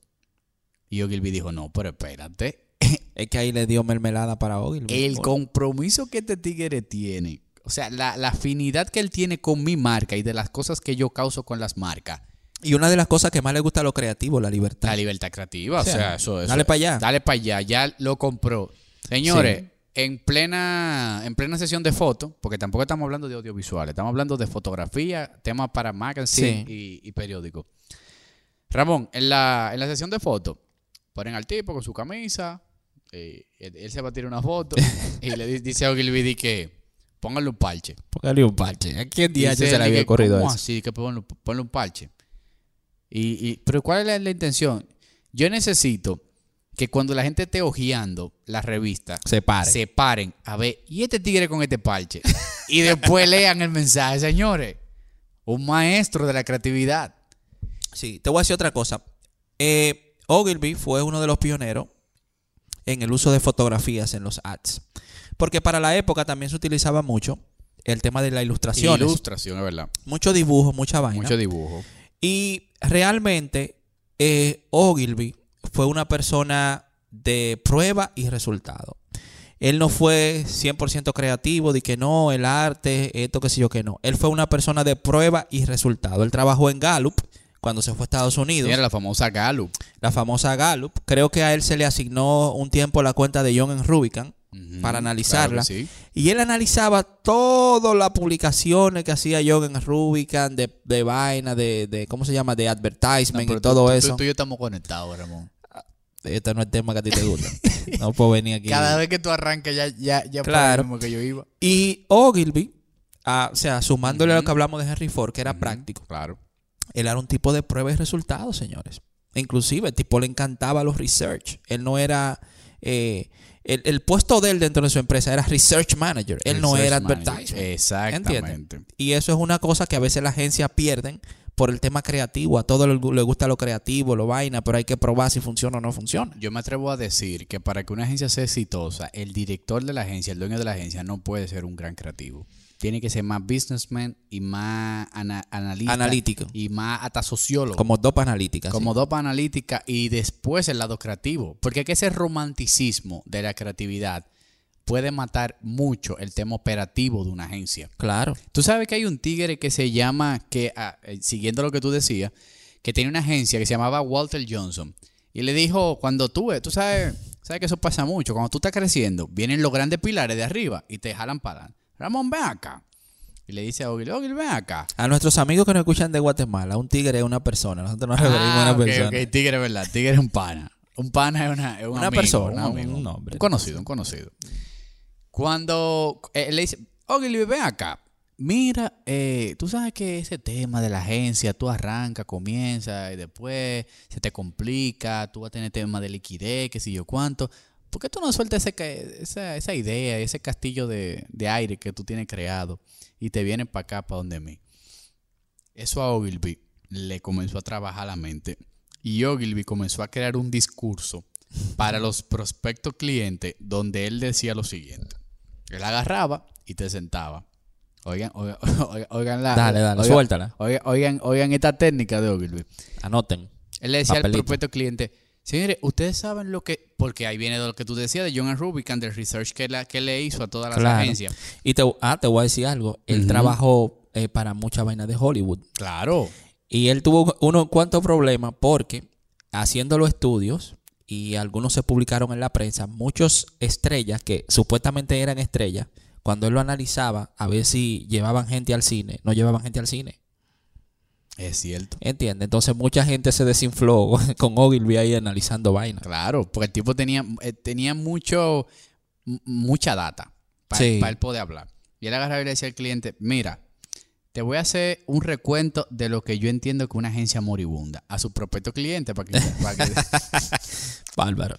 Y Ogilvy dijo, no, pero espérate. [laughs] Es que ahí le dio mermelada para Ogilvy. El compromiso que este tigre tiene, o sea, la, la afinidad que él tiene con mi marca y de las cosas que yo causo con las marcas, Y una de las cosas que más le gusta a los creativos, la libertad. la libertad creativa, o O sea, eso, eso- dale pa' allá. Dale para allá, ya lo compró. Señores, en plena en plena sesión de fotos, porque tampoco estamos hablando de audiovisuales, estamos hablando de fotografía, temas para magazine y, y periódico. Ramón, en la, en la sesión de fotos, ponen al tipo con su camisa, eh, él, él se va a tirar una foto [laughs] y le di- dice a Ogilvy que póngale un parche. Póngale un parche. ¿A quién día se le había que, ocurrido ¿cómo eso? así? Que ponle, ponle un parche. Y, y- pero ¿cuál es la, la intención? Yo necesito que cuando la gente esté hojeando la revista, Se pare. se paren a ver, ¿y este tigre con este parche? y después [laughs] lean el mensaje, señores. Un maestro de la creatividad. Sí, te voy a decir otra cosa. Eh, Ogilvy fue uno de los pioneros en el uso de fotografías en los ads. Porque para la época también se utilizaba mucho el tema de la ilustración. Ilustración, es verdad. mucho dibujo, mucha vaina. Mucho dibujo. Y realmente eh, Ogilvy fue una persona de prueba y resultado. Él no fue 100% creativo, de que no, el arte, esto, qué sé yo, que no. Él fue una persona de prueba y resultado. Él trabajó en Gallup cuando se fue a Estados Unidos, Mira la famosa Gallup. la famosa Gallup. Creo que a él se le asignó un tiempo la cuenta de John en Rubicon Para analizarla. claro que sí. Y él analizaba todas las publicaciones que hacía John en Rubicon de, de vaina, de, de, ¿cómo se llama? De advertisement y todo tú- tú- eso. Tú y yo estamos conectados, Ramón. Este no es el tema que a ti te gusta. [laughs] no puedo venir aquí. Cada vez que tú arrancas ya, ya, ya Claro. que yo iba. Y Ogilvy, ah, o sea, sumándole a lo que hablamos de Henry Ford, que era práctico, Claro. él era un tipo de prueba y resultados, señores. Inclusive, el tipo le encantaba los research. Él no era... eh, el, el puesto de él dentro de su empresa era Research Manager. Él no era advertisement. Exactamente. ¿Entiendes? Y eso es una cosa que a veces la agencia pierden por el tema creativo. A todos les gusta lo creativo, lo vaina, pero hay que probar si funciona o no funciona. Yo me atrevo a decir que para que una agencia sea exitosa, el director de la agencia, el dueño de la agencia, no puede ser un gran creativo. Tiene que ser más businessman y más ana- analista. Analítico. Y más hasta sociólogo. Como dos analíticas. como sí. dopa analítica y después el lado creativo. Porque es que ese romanticismo de la creatividad puede matar mucho el tema operativo de una agencia. Claro. Tú sabes que hay un tigre que se llama, que ah, eh, siguiendo lo que tú decías, que tiene una agencia que se llamaba Walter Johnson. Y le dijo, cuando tú, tú sabes, sabes que eso pasa mucho, cuando tú estás creciendo, vienen los grandes pilares de arriba y te jalan para adelante. Ramón, ven acá. Y le dice a Ogil, Ogil, ven acá. A nuestros amigos que nos escuchan de Guatemala, un tigre es una persona. Nosotros nos referimos a Ah, una ok, persona. ok, tigre, ¿verdad? Tigre es un pana. Un pana es una, es un Una amigo, persona, un, amigo. un hombre. Un conocido, un conocido. Cuando eh, le dice, Ogilvy, ven acá. Mira, eh, tú sabes que ese tema de la agencia, tú arrancas, comienzas y después se te complica, tú vas a tener tema de liquidez, qué sé yo cuánto. ¿Por qué tú no sueltas ese esa, esa idea, ese castillo de, de aire que tú tienes creado y te vienes para acá, para donde mí? Eso a Ogilvy le comenzó a trabajar la mente y Ogilvy comenzó a crear un discurso para los prospectos clientes donde él decía lo siguiente. Él agarraba y te sentaba. Oigan, oigan, [laughs] oigan, oigan la... Dale, dale, oigan- suéltala. Oigan, oigan, oigan esta técnica de Ogilvy. Anoten. Él le decía Papelito. al prospecto cliente, señores, ustedes saben lo que... Porque ahí viene lo que tú decías de John Rubicon, del research que, la, que le hizo a todas las Claro. agencias. Y te, ah, te voy a decir algo. Él Ujú. trabajó eh, para muchas vainas de Hollywood. Claro. Y él tuvo unos cuantos problemas porque haciendo los estudios, y algunos se publicaron en la prensa, muchos estrellas que supuestamente eran estrellas, cuando él lo analizaba a ver si llevaban gente al cine, no llevaban gente al cine. Es cierto. ¿Entiendes? Entonces mucha gente se desinfló [laughs] con Ogilvy ahí analizando vainas. Claro, porque el tipo tenía, eh, tenía mucho, mucha data para, Sí. él poder hablar. Y él agarraba y le decía al cliente, mira, te voy a hacer un recuento de lo que yo entiendo que una agencia moribunda a su propio cliente. Para que, para que- [laughs] Bárbaro.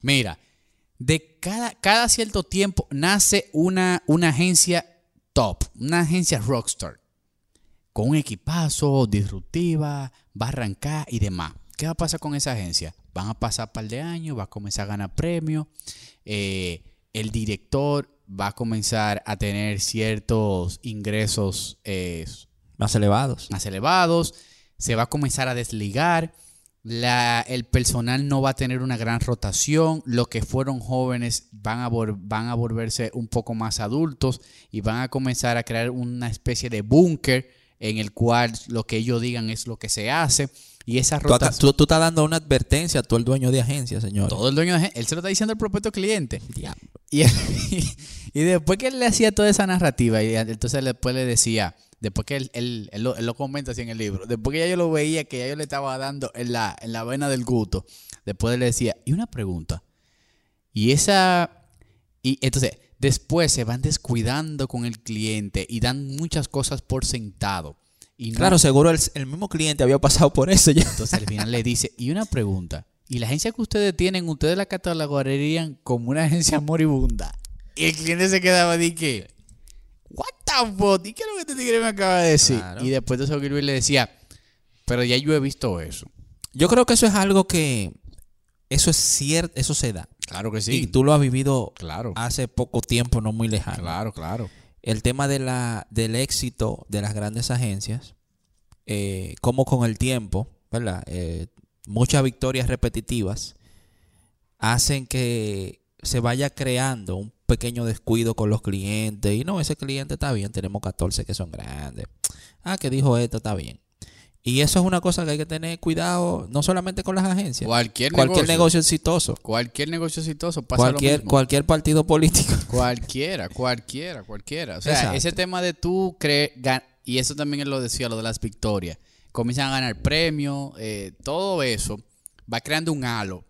mira, de cada, cada cierto tiempo nace una, una agencia top, una agencia rockstar, con un equipazo, disruptiva, va a arrancar y demás. ¿Qué va a pasar con esa agencia? Van a pasar un par de años, va a comenzar a ganar premios, eh, el director va a comenzar a tener ciertos ingresos eh, Más elevados. más elevados, se va a comenzar a desligar, la- el personal no va a tener una gran rotación, los que fueron jóvenes van a, van a volverse un poco más adultos y van a comenzar a crear una especie de búnker en el cual lo que ellos digan es lo que se hace y esa Tú, acá- rotación... tú- tú estás dando una advertencia a tú el dueño de agencia, señor. Todo el dueño de él se lo está diciendo al propio cliente. Diablo. Y, [laughs] y después que él le hacía toda esa narrativa, y entonces después le decía, después que él, él- él lo, él lo comenta así en el libro, después que ya yo lo veía, que ya yo le estaba dando en la, en la vena del gusto, después él le decía, y una pregunta, y esa, y entonces después se van descuidando con el cliente y dan muchas cosas por sentado. Y no- Claro, seguro el, el mismo cliente había pasado por eso ya. entonces al final le dice, y una pregunta, ¿y la agencia que ustedes tienen, ustedes la catalogarían como una agencia moribunda? Y el cliente se quedaba de que, what the fuck, ¿y qué es lo que este tigre me acaba de decir? Claro. Y después de eso Gilbert le decía, pero ya yo he visto eso. Yo creo que eso es algo que. Eso es cierto, eso se da. Claro que Y sí. tú lo has vivido Claro, hace poco tiempo, no muy lejano. claro, claro. El tema de la, del éxito de las grandes agencias, eh, como con el tiempo, ¿verdad? Eh, muchas victorias repetitivas hacen que se vaya creando un pequeño descuido con los clientes. Y no, ese cliente está bien, tenemos 14 que son grandes. Ah, que dijo esto, está bien. Y eso es una cosa que hay que tener cuidado, no solamente con las agencias. Cualquier, Cualquier negocio, negocio exitoso. Cualquier negocio exitoso pasa Cualquier, lo mismo. cualquier partido político. [laughs] Cualquiera, cualquiera, cualquiera. O sea, Exacto. ese tema de tú creer, y eso también él lo decía, lo de las victorias, comienzan a ganar premios, eh, todo eso va creando un halo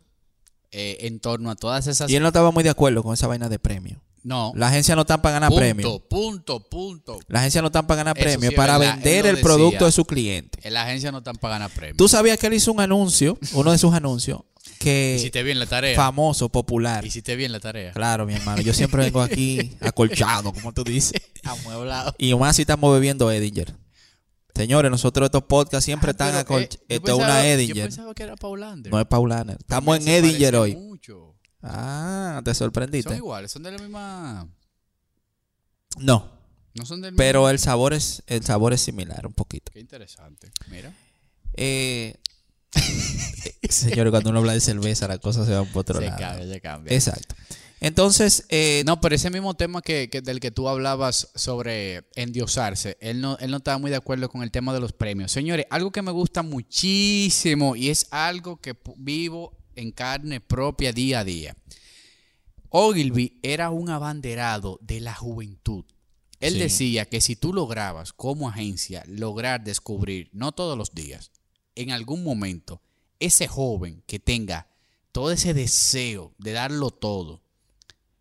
eh, en torno a todas esas... Y él no estaba muy de acuerdo con esa vaina de premio. No. La agencia no está para ganar punto, premios. punto, punto. La agencia no está para ganar Eso sí premios, es para verdad, vender el producto de su cliente. En la agencia no están para ganar premios. Tú sabías que él hizo un anuncio, uno de sus anuncios, que Hiciste bien la tarea. famoso, popular. Hiciste bien la tarea. Claro, mi hermano. Yo siempre vengo aquí [laughs] acolchado, como tú dices. Amueblado. Y más si estamos bebiendo Edinger. Señores, nosotros estos podcasts siempre están Pero, acol- eh, Esto es una pensaba- Yo Edinger. pensaba que era Paulander. No es Paulaner. Estamos en Edinger hoy. mucho. Ah, te Son sorprendiste. iguales, son de la misma. No, No son del pero mismo. el sabor es el sabor es similar un poquito. Qué interesante. Mira. Eh, [laughs] señores, cuando uno habla de cerveza, la cosa se va por otro Se lado. cambia, se cambia. Exacto. Entonces, eh, No, pero ese mismo tema que, que- del que tú hablabas sobre endiosarse, él no, él no estaba muy de acuerdo con el tema de los premios. Señores, algo que me gusta muchísimo y es algo que vivo en carne propia día a día. Ogilvy era un abanderado de la juventud. Él Sí. decía que si tú lograbas como agencia lograr descubrir, no todos los días, en algún momento, ese joven que tenga todo ese deseo de darlo todo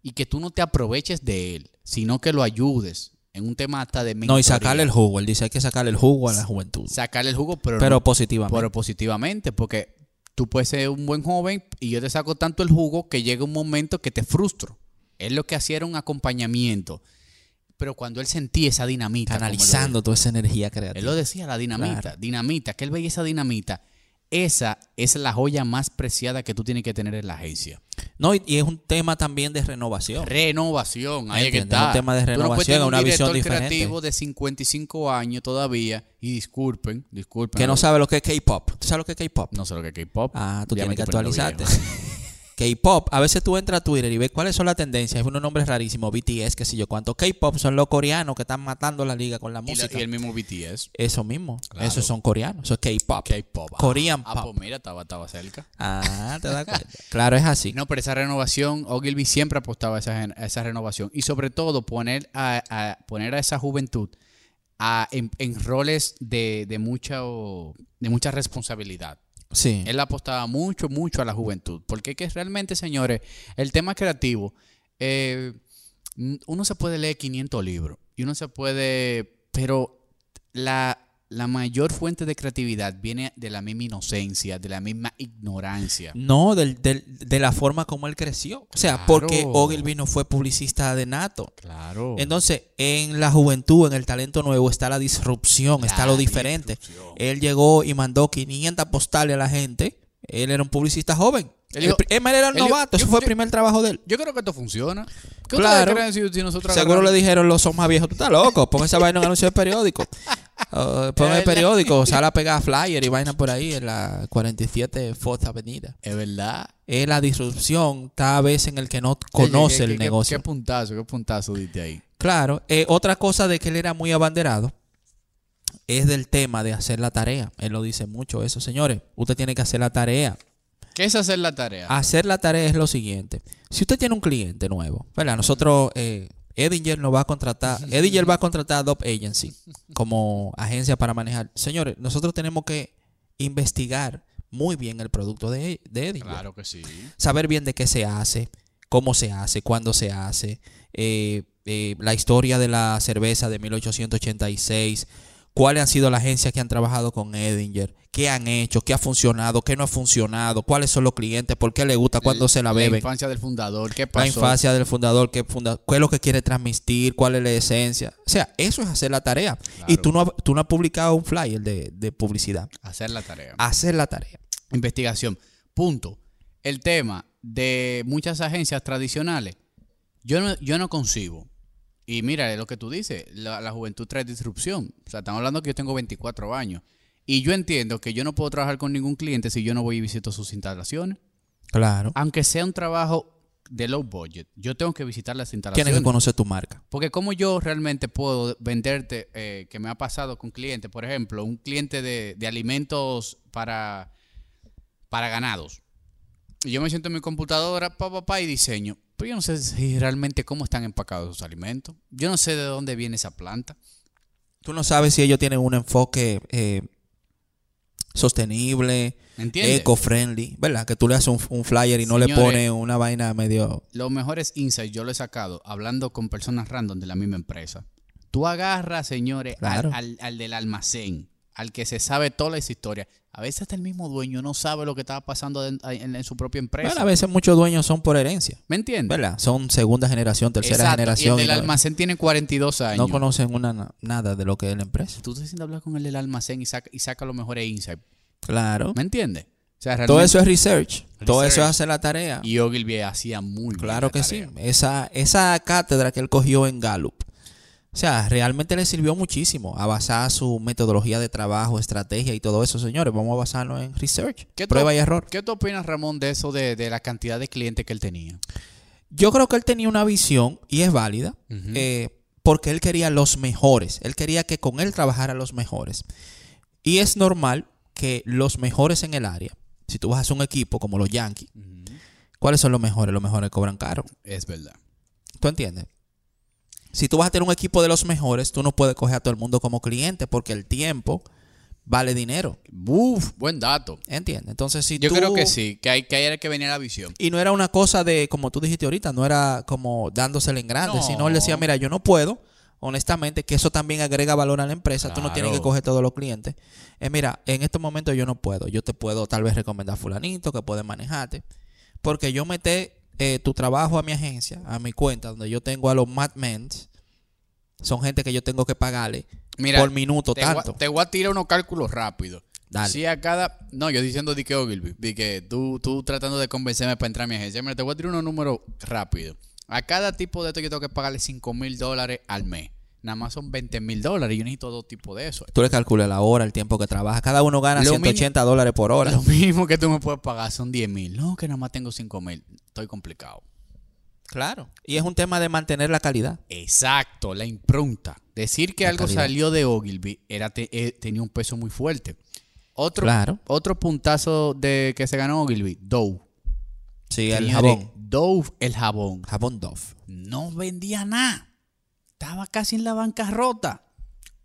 y que tú no te aproveches de él, sino que lo ayudes en un tema hasta de no, y mentoría. sacarle el jugo. Él dice hay que sacarle el jugo a la juventud. Sacarle el jugo, pero, Pero no- positivamente. pero positivamente, porque tú puedes ser un buen joven y yo te saco tanto el jugo que llega un momento que te frustro. Él lo que hacía era un acompañamiento. Pero cuando él sentía esa dinamita, Canalizando toda esa energía creativa. él lo decía, la dinamita, Claro. dinamita, que él veía esa dinamita. Esa es la joya más preciada que tú tienes que tener en la agencia. No, y, y es un tema también de renovación. Renovación, ahí es que está. un tema de Tú no renovación, tener un una visión diferente. creativo de 55 años todavía, y disculpen, disculpen. que no sabe lo que es K-pop. ¿Tú sabes lo que es K-pop? No sé lo que es K-pop. Ah, tú Ya tienes que actualizarte. K-pop, a veces tú entras a Twitter y ves cuáles son las tendencias. Hay unos nombres rarísimos, BTS, qué sé yo cuánto. K-pop son los coreanos que están matando la liga con la Y, la- música. y el mismo BTS. Eso mismo. Claro. Esos son coreanos. Eso es K-pop. K-pop. Ah, Korean ah, pop. pues mira, estaba, estaba cerca. Ah, te das cuenta. [laughs] claro, es así. No, pero esa renovación, Ogilvy siempre apostaba a esa, gen- a esa renovación. Y sobre todo poner a, a- poner a esa juventud a- en, en roles de, de, mucha, de mucha responsabilidad. Sí. Él apostaba mucho, mucho a la juventud. Porque es que realmente, señores, el tema creativo, eh, uno se puede leer 500 libros y uno se puede, pero la, la mayor fuente de creatividad viene de la misma inocencia, de la misma ignorancia. No, del, del- de la forma como él creció. O sea, Claro. porque Ogilvy no fue publicista de nato. Claro. Entonces, en la juventud, en el talento nuevo, está la disrupción, está lo diferente. disrupción. Él llegó y mandó 500 postales a la gente. Él era un publicista joven. Él era dijo, novato, yo- ese fue el primer trabajo de él. Yo creo que esto funciona. ¿Qué Claro. creen si, si nosotros Seguro le dijeron los son más viejos, tú estás loco, pon esa [laughs] vaina en anuncio de periódico. Uh, [laughs] pon el periódico, sale a pegar flyer y vaina por ahí en la 47 Fourth Avenida. Es verdad. Es la disrupción, está a veces en el que no conoce el qué- negocio. Qué puntazo, qué puntazo diste ahí. Claro, eh, otra cosa de que él era muy abanderado es del tema de hacer la tarea. Él lo dice mucho eso, señores. Usted tiene que hacer la tarea. ¿Qué es hacer la tarea? Hacer la tarea es lo siguiente. Si usted tiene un cliente nuevo, ¿verdad? Nosotros, eh, Edinger nos va a contratar, [laughs] Edinger va a contratar a Dop Agency como agencia para manejar. Señores, nosotros tenemos que investigar muy bien el producto de, de Edinger Claro que sí. saber bien de qué se hace, cómo se hace, cuándo se hace, eh, eh, la historia de la cerveza de 1886, cuáles han sido las agencias que han trabajado con Edinger, qué han hecho, qué ha funcionado, qué no ha funcionado, cuáles son los clientes, por qué le gusta, cuándo se la beben. La infancia del fundador. ¿Qué pasó? La infancia del fundador, qué, funda- qué es lo que quiere transmitir, cuál es la esencia. O sea, eso es hacer la tarea. Y tú no, has- tú no has publicado un flyer de, de publicidad. Hacer la tarea. Hacer la tarea. Investigación. Punto. El tema de muchas agencias tradicionales, yo no, yo no concibo. Y mira lo que tú dices, la, la juventud trae disrupción. O sea, estamos hablando que yo tengo 24 años. Y yo entiendo que yo no puedo trabajar con ningún cliente si yo no voy y visito sus instalaciones. Claro. Aunque sea un trabajo de low budget, yo tengo que visitar las Tienes instalaciones. que conocer tu marca. Porque como yo realmente puedo venderte, eh, que me ha pasado con clientes, por ejemplo, un cliente de, de alimentos para, para ganados. Y yo me siento en mi computadora, pa, pa, pa, y diseño. Pero yo no sé si realmente cómo están empacados esos alimentos. Yo no sé de dónde viene esa planta. Tú no sabes si ellos tienen un enfoque eh, sostenible, eco-friendly, ¿verdad? Que tú le haces un, un flyer y no le pones una vaina medio... Los mejores insights yo lo he sacado hablando con personas random de la misma empresa. Tú agarras, señores, al, al del almacén, al que se sabe toda la historia. A veces hasta el mismo dueño no sabe lo que estaba pasando en, en- en su propia empresa. Bueno, a veces muchos dueños son por herencia, ¿Me entiendes? ¿verdad? Son segunda generación, tercera Exacto, generación. Y el del almacén tiene 42 años. no conocen una, nada de lo que es la empresa. Tú te sientes a hablar con el del almacén y saca, y saca los mejores insights. Claro. ¿Me entiendes? O sea, Todo eso es research. Todo eso es hacer la tarea. Y Ogilvy hacía muy bien Claro la que tarea. sí. Esa, esa cátedra que él cogió en Gallup. O sea, realmente le sirvió muchísimo a basar su metodología de trabajo, estrategia y todo eso, señores. Vamos a basarlo en research. ¿Qué tú- Prueba y error. ¿Qué tú opinas, Ramón, de eso de, de la cantidad de clientes que él tenía? Yo creo que él tenía una visión y es válida. Eh, porque él quería los mejores. Él quería que con él trabajaran los mejores. Y es normal que los mejores en el área, si tú vas a hacer un equipo como los Yankees, ¿cuáles son los mejores? Los mejores cobran caro. Es verdad. ¿Tú entiendes? Si tú vas a tener un equipo de los mejores, tú no puedes coger a todo el mundo como cliente porque el tiempo vale dinero. Uf, buen dato. ¿Entiendes? Entonces, si Yo tú- creo que sí, que hay que, hay que venir a la visión. Y no era una cosa de, como tú dijiste ahorita, no era como dándosele en grande, No. sino él decía, mira, yo no puedo, honestamente, que eso también agrega valor a la empresa, tú no tienes que coger todos los clientes. Eh, mira, en estos momentos yo no puedo, yo te puedo tal vez recomendar fulanito que puede manejarte, porque yo metí eh, tu trabajo a mi agencia, a mi cuenta, donde yo tengo a los madmens, son gente que yo tengo que pagarle Mira, por minuto te, voy tanto. te voy a tirar unos cálculos rápidos. Dale. Si a cada. No, yo diciendo de que Ogilvy, de que tú, tú tratando de convencerme para entrar a mi agencia. Mira, te voy a tirar unos números rápidos. A cada tipo de esto yo tengo que pagarle 5 mil dólares al mes. Nada más son 20 mil dólares. Yo necesito dos tipos de eso. Tú le calculas la hora, el tiempo que trabaja. Cada uno gana Lo 180 dólares por hora. Lo mismo que tú me puedes pagar son 10 mil. No, que nada más tengo 5 mil. Estoy complicado. Claro. Y es un tema de mantener la calidad. Exacto, la impronta. Decir que La algo calidad. salió de Ogilvy era te- eh, tenía un peso muy fuerte. Otro, Claro. otro puntazo de que se ganó Ogilvy, Dove. Sí, el jabón. Dove, el jabón. Jabón Dove. No vendía nada. Estaba casi en la bancarrota.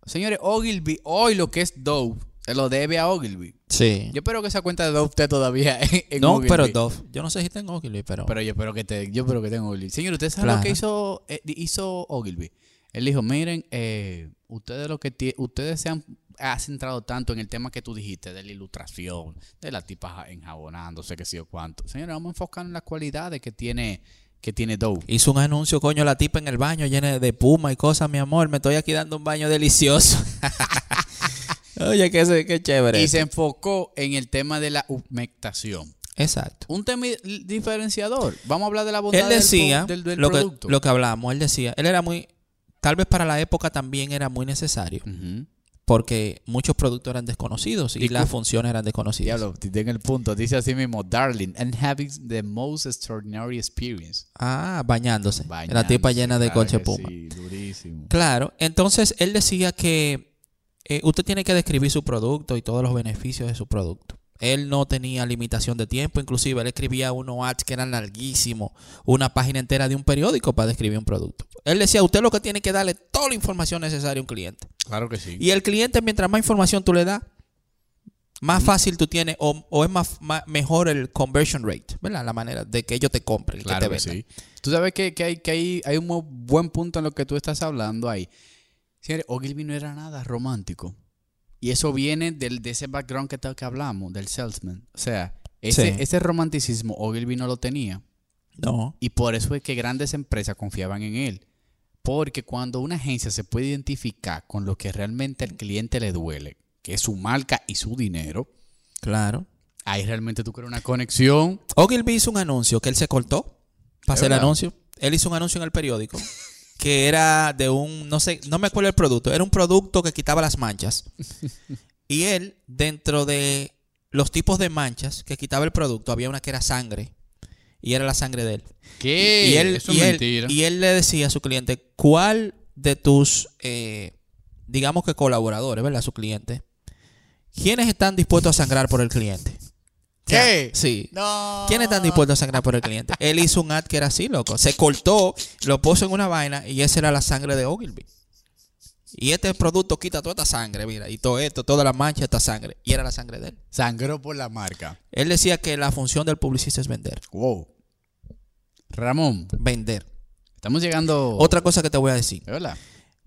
Señores, Ogilvy, hoy lo que es Dove, se lo debe a Ogilvy. Sí. Yo espero que esa cuenta de Dove esté todavía en, [laughs] en no, Ogilvy. pero Dove. Yo no sé si tengo Ogilvy, pero. Pero yo espero que te, yo espero que tenga Ogilvy. Señor, ¿usted sabe Claro. lo que hizo, eh, hizo Ogilvy? Él dijo, miren, eh, ustedes lo que ustedes se han ha centrado tanto en el tema que tú dijiste, de la ilustración, de la tipa enjabonándose, que sé yo cuánto. Señores, vamos a enfocar en las cualidades que tiene, que tiene Dove. Hizo un anuncio, coño, la tipa en el baño llena de puma y cosas, mi amor. Me estoy aquí dando un baño delicioso. [laughs] Oye, qué, qué chévere. Y se enfocó en el tema de la humectación. Exacto. Un tema diferenciador. Vamos a hablar de la bondad Él decía, del, del- del lo, que, producto. lo que hablamos, él decía, él era muy, tal vez para la época también era muy necesario, Ujú. Porque muchos productos eran desconocidos y las funciones eran desconocidas. Diablo, en el punto. Dice así mismo, darling, and having the most extraordinary experience. Ah, bañándose. la tipa llena de claro coche puma. Sí, durísimo. Claro, entonces él decía que eh, usted tiene que describir su producto y todos los beneficios de su producto. Él no tenía limitación de tiempo, inclusive él escribía unos ads que eran larguísimos, una página entera de un periódico para describir un producto. Él decía, usted lo que tiene que darle toda la información necesaria a un cliente. Claro que sí. Y el cliente, mientras más información tú le das, más fácil tú tienes o, o es más, más- mejor el conversion rate, ¿verdad? La manera de que ellos te compren, Claro que que te vendan. sí. Tú sabes que, que hay, que hay, hay un buen punto en lo que tú estás hablando ahí. Ogilvy no era nada romántico. Y eso viene del, de ese background que, que hablamos, del salesman. O sea, ese, Sí. ese romanticismo Ogilvy no lo tenía. No, Y por eso es que grandes empresas confiaban en él. Porque cuando una agencia se puede identificar con lo que realmente al cliente le duele, que es su marca y su dinero, claro. ahí realmente tú creas una conexión. Ogilvy hizo un anuncio que él se cortó para ¿Es hacer el anuncio. Él hizo un anuncio en el periódico [laughs] que era de un, no sé, no me acuerdo el producto, era un producto que quitaba las manchas. [laughs] Y él, dentro de los tipos de manchas que quitaba el producto, había una que era sangre. Y era la sangre de él. ¿Qué? y él, Eso y es él- mentira. y él le decía a su cliente, ¿cuál de tus, eh, digamos que colaboradores, ¿verdad? Su cliente, ¿quiénes están dispuestos a sangrar por el cliente? ¿Qué? Sí. No. ¿Quiénes están dispuestos a sangrar por el cliente? Él hizo un ad que era así, loco. Se cortó, lo puso en una vaina y esa era la sangre de Ogilvy. Y este producto quita toda esta sangre, mira, y todo esto, toda la mancha, esta sangre. Y era la sangre de él. Sangró por la marca. Él decía que la función del publicista es vender. Wow. Ramón, Vender. estamos llegando. Otra cosa que te voy a decir, Hola.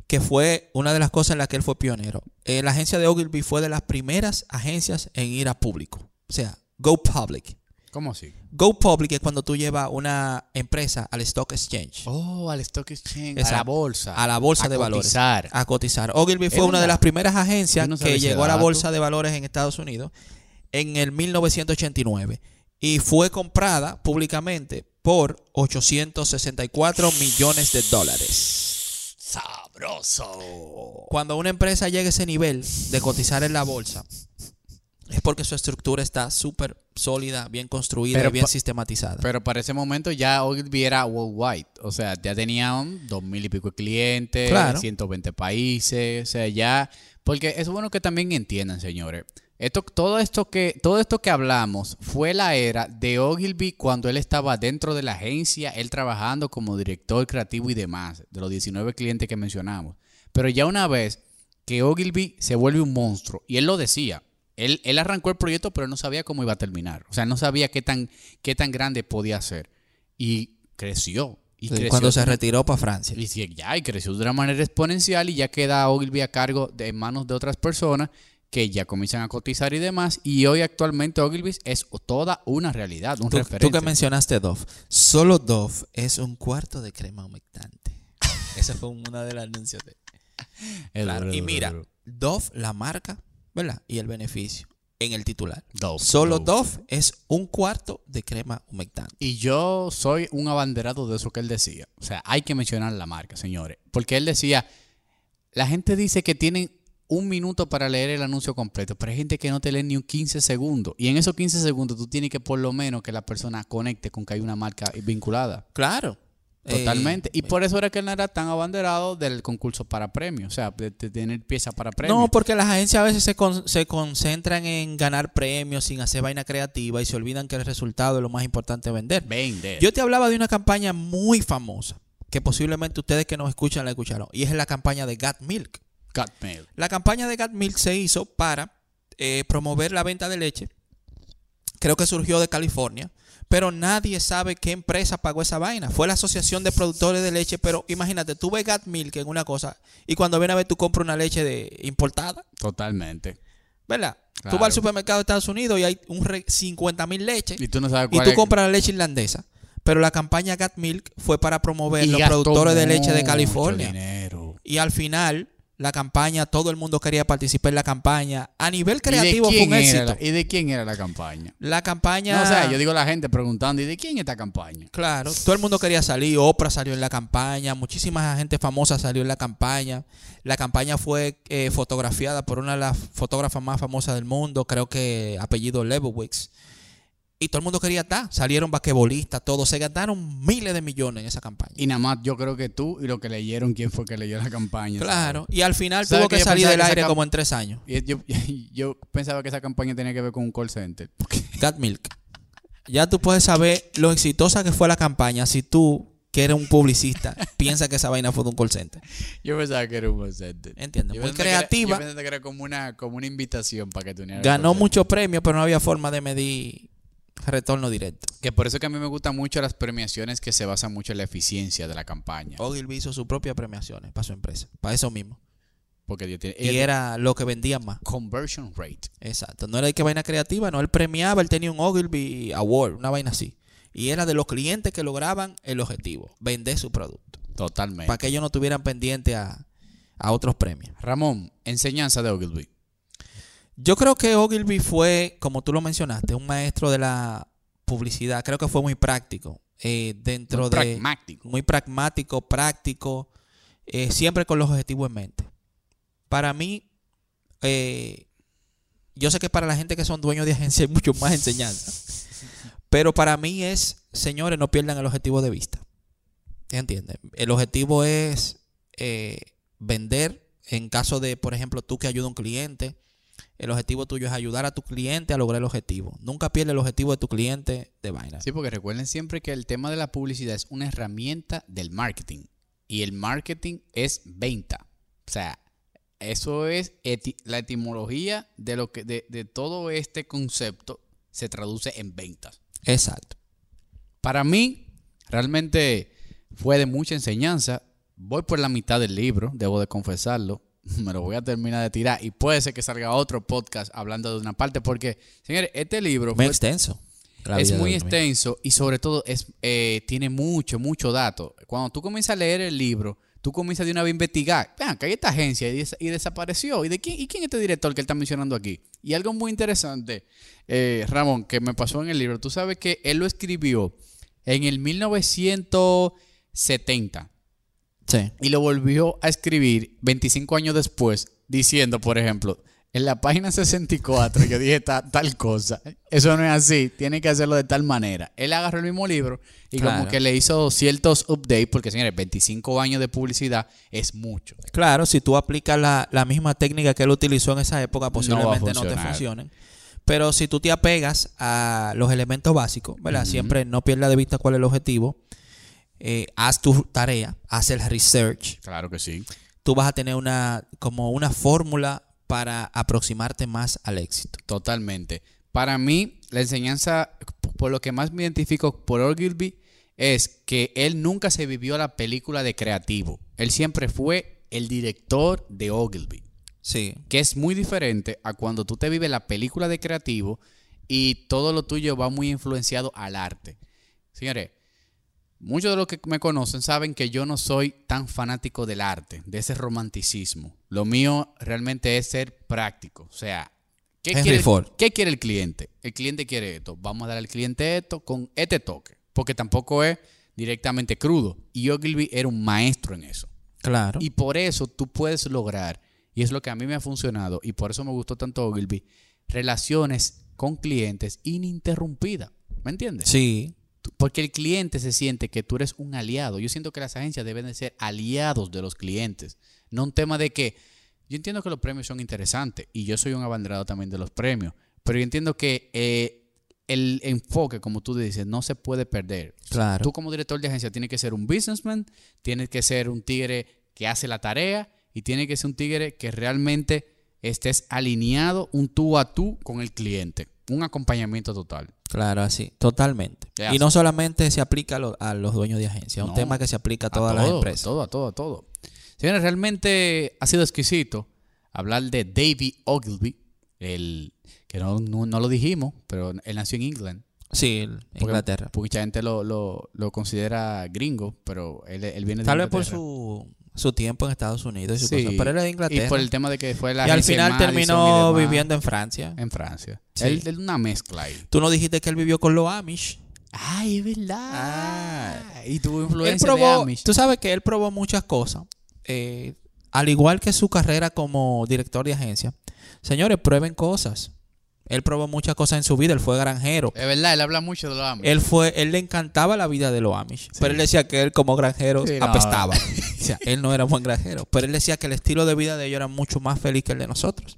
que fue una de las cosas en las que él fue pionero. Eh, la agencia de Ogilvy fue de las primeras agencias en ir a público. O sea, go public. ¿Cómo así? Go public es cuando tú llevas una empresa al stock exchange. Oh, al stock exchange. A la bolsa. a la bolsa A de valores. cotizar. A cotizar. Ogilvy fue una de las primeras agencias no que llegó a la bolsa de valores en Estados Unidos en el 1989 y fue comprada públicamente por 864 millones de dólares. Sabroso. Cuando una empresa llega a ese nivel de cotizar en la bolsa, es porque su estructura está súper sólida, bien construida Pero y bien sistematizada. Pero para ese momento ya Ogilvy era worldwide. O sea, ya tenían dos mil y pico de clientes, Claro. 120 países. O sea, ya. Porque es bueno que también entiendan, señores. Esto, todo, esto que, todo esto que hablamos fue la era de Ogilvy cuando él estaba dentro de la agencia, él trabajando como director creativo y demás, de los 19 clientes que mencionamos. Pero ya una vez que Ogilvy se vuelve un monstruo, y él lo decía, él, él arrancó el proyecto, pero no sabía cómo iba a terminar. O sea, no sabía qué tan, qué tan grande podía ser. Y creció. Y Sí, creció cuando se retiró para Francia. y ya, y creció de una manera exponencial y ya queda Ogilvy a cargo de en manos de otras personas que ya comienzan a cotizar y demás. Y hoy actualmente Ogilvy es toda una realidad, un Tú, referente. tú que mencionaste Dove, solo Dove es un cuarto de crema humectante. [laughs] Esa fue una de las anuncios de [laughs] Claro, Y mira. Dove, la marca, ¿verdad? Y el beneficio en el titular. Dove, Solo Dove. Dove es un cuarto de crema humectante. Y yo soy un abanderado de eso que él decía. O sea, hay que mencionar la marca, señores. Porque él decía, la gente dice que tienen un minuto para leer el anuncio completo, pero hay gente que no te lee ni un 15 segundos. Y en esos 15 segundos tú tienes que por lo menos que la persona conecte con que hay una marca vinculada. Claro. Totalmente. Eh, y por eso era que él no era tan abanderado del concurso para premios. O sea, de, de tener pieza para premios. no, porque las agencias a veces se, con- se concentran en ganar premios sin hacer vaina creativa y se olvidan que el resultado es lo más importante vender. Vende. Yo te hablaba de una campaña muy famosa que posiblemente ustedes que nos escuchan la escucharon y es la campaña de Gat Milk. Got mail. La campaña de Gat Milk se hizo para eh, promover la venta de leche. Creo que surgió de California. Pero nadie sabe qué empresa pagó esa vaina. Fue la Asociación de Productores de Leche. Pero imagínate, tú ves Gat Milk en una cosa y cuando viene a ver tú compras una leche de, importada. Totalmente. ¿Verdad? Claro. Tú vas al supermercado de Estados Unidos y hay un re- 50 mil leches. Y tú no sabes Y cuál tú es- compras la leche irlandesa. Pero la campaña Gat Milk fue para promover Y los productores de leche de California. dinero. Y al final, la campaña, todo el mundo quería participar en la campaña. A nivel ¿Y de creativo fue un éxito. la- ¿Y de quién era la campaña? La campaña. No, o sea, yo digo a la gente preguntando, ¿y de quién es esta campaña? Claro, todo el mundo quería salir. Oprah salió en la campaña. Muchísima gente famosa salió en la campaña. La campaña fue eh, fotografiada por una de las fotógrafas más famosas del mundo, creo que apellido Lebowitz. Y todo el mundo quería estar. Salieron basquetbolistas, todos. Se gastaron miles de millones en esa campaña. Y nada más yo creo que tú y lo que leyeron, quién fue que leyó la campaña. Claro. Y al final ¿Sabe tuvo que salir del que aire como en tres años. Y yo, [laughs] yo pensaba que esa campaña tenía que ver con un call center. Gat Milk. Ya tú puedes saber lo exitosa que fue la campaña si tú, que eres un publicista, [laughs] piensas que esa vaina fue de un call center. yo pensaba que era un call center. Entiendo. Yo Muy pensaba que era- creativa. yo pensaba que era como una, como una invitación para que tú Ganó muchos premios, pero no había forma de medir retorno directo. Que por eso que a mí me gustan mucho las premiaciones que se basan mucho en la eficiencia de la campaña. Ogilvy hizo sus propias premiaciones para su empresa, para eso mismo. Porque tiene, Y era lo que vendía más. conversion rate. Exacto. No era de que vaina creativa, no. Él premiaba, él tenía un Ogilvy Award, una vaina así. Y era de los clientes que lograban el objetivo, vender su producto. Totalmente. Para que ellos no tuvieran pendiente a, a otros premios. Ramón, enseñanza de Ogilvy. Yo creo que Ogilvy fue, como tú lo mencionaste, un maestro de la publicidad. Creo que fue muy práctico. eh, dentro Muy de. pragmático. Muy pragmático, práctico. eh, siempre con los objetivos en mente. Para mí, eh, yo sé que para la gente que son dueños de agencia hay mucho más enseñanza. Pero para mí es, señores, no pierdan el objetivo de vista. ¿Entienden? El objetivo es eh, vender. En caso de, por ejemplo, tú que ayudas a un cliente, el objetivo tuyo es ayudar a tu cliente a lograr el objetivo. Nunca pierdes el objetivo de tu cliente de vaina. Sí, porque recuerden siempre que el tema de la publicidad es una herramienta del marketing. Y el marketing es venta. O sea, eso es eti- la etimología de lo que de, de todo este concepto se traduce en ventas. Exacto. Para mí, realmente fue de mucha enseñanza. Voy por la mitad del libro, debo de confesarlo. [laughs] Me lo voy a terminar de tirar y puede ser que salga otro podcast hablando de una parte porque, señores, este libro Muy fue- extenso. Es muy extenso y sobre todo es, eh, tiene mucho, mucho dato. Cuando tú comienzas a leer el libro, tú comienzas de una vez a investigar. Vean, que hay esta agencia y, des- y desapareció. ¿Y de quién, ¿Y quién es este director que él está mencionando aquí? Y algo muy interesante, eh, Ramón, que me pasó en el libro. Tú sabes que él lo escribió en el 1970 Sí. y lo volvió a escribir 25 años después, diciendo, por ejemplo, en la página 64 yo dije ta- tal cosa. Eso no es así, tiene que hacerlo de tal manera. Él agarró el mismo libro y como que le hizo ciertos updates, porque señores, 25 años de publicidad es mucho. Claro, si tú aplicas la, la misma técnica que él utilizó en esa época, posiblemente no, te funcionen. Pero si tú te apegas a los elementos básicos, ¿verdad? Siempre no pierdas de vista cuál es el objetivo. Eh, haz tu tarea, haz el research. Claro que sí. Tú vas a tener una como una fórmula para aproximarte más al éxito. Totalmente. Para mí, la enseñanza, por lo que más me identifico por Ogilvy, es que él nunca se vivió la película de creativo. Él siempre fue el director de Ogilvy. Sí. que es muy diferente a cuando tú te vives la película de creativo y todo lo tuyo va muy influenciado al arte. Señores, muchos de los que me conocen saben que yo no soy tan fanático del arte, de ese romanticismo. Lo mío realmente es ser práctico. O sea, ¿qué, Henry quiere, Ford. ¿qué quiere el cliente? El cliente quiere esto. Vamos a dar al cliente esto con este toque. Porque tampoco es directamente crudo. Y Ogilvy era un maestro en eso. Claro. Y por eso tú puedes lograr, y es lo que a mí me ha funcionado, y por eso me gustó tanto Ogilvy, relaciones con clientes ininterrumpidas. ¿Me entiendes? sí. Porque el cliente se siente que tú eres un aliado. Yo siento que las agencias deben de ser aliados de los clientes. No un tema de que... Yo entiendo que los premios son interesantes y yo soy un abanderado también de los premios. Pero yo entiendo que eh, el enfoque, como tú dices, no se puede perder. Claro. Tú como director de agencia tienes que ser un businessman, tienes que ser un tigre que hace la tarea y tienes que ser un tigre que realmente estés alineado un tú a tú con el cliente. Un acompañamiento total. Claro, así, totalmente. Y no solamente se aplica a, lo- a los dueños de agencia, es un tema que se aplica a todas las todo, empresas. A todo, a todo, a todo. Señores, realmente ha sido exquisito hablar de David Ogilvy, el que no, no- no lo dijimos, pero él nació en England. Sí, en Inglaterra. Porque mucha gente lo, lo- lo considera gringo, pero él, él viene de Tal vez por su, su tiempo en Estados Unidos y su Sí, cosa, pero él es de Inglaterra. Y por el tema de que fue la Y al final Madison terminó viviendo en Francia. en Francia. Sí. Él es una mezcla ahí. Tú no dijiste que él vivió con los Amish. Ay, es verdad. Ah. y tuvo influencia de probó, Amish. tú sabes que él probó muchas cosas. eh, al igual que su carrera como director de agencia. Señores, prueben cosas. Él probó muchas cosas en su vida. Él fue granjero. Es verdad, él habla mucho de los Amish. Él fue, él le encantaba la vida de los Amish. Pero él decía que él como granjero Sí, no. apestaba. [laughs] o sea, él no era buen granjero. Pero él decía que el estilo de vida de ellos era mucho más feliz que el de nosotros.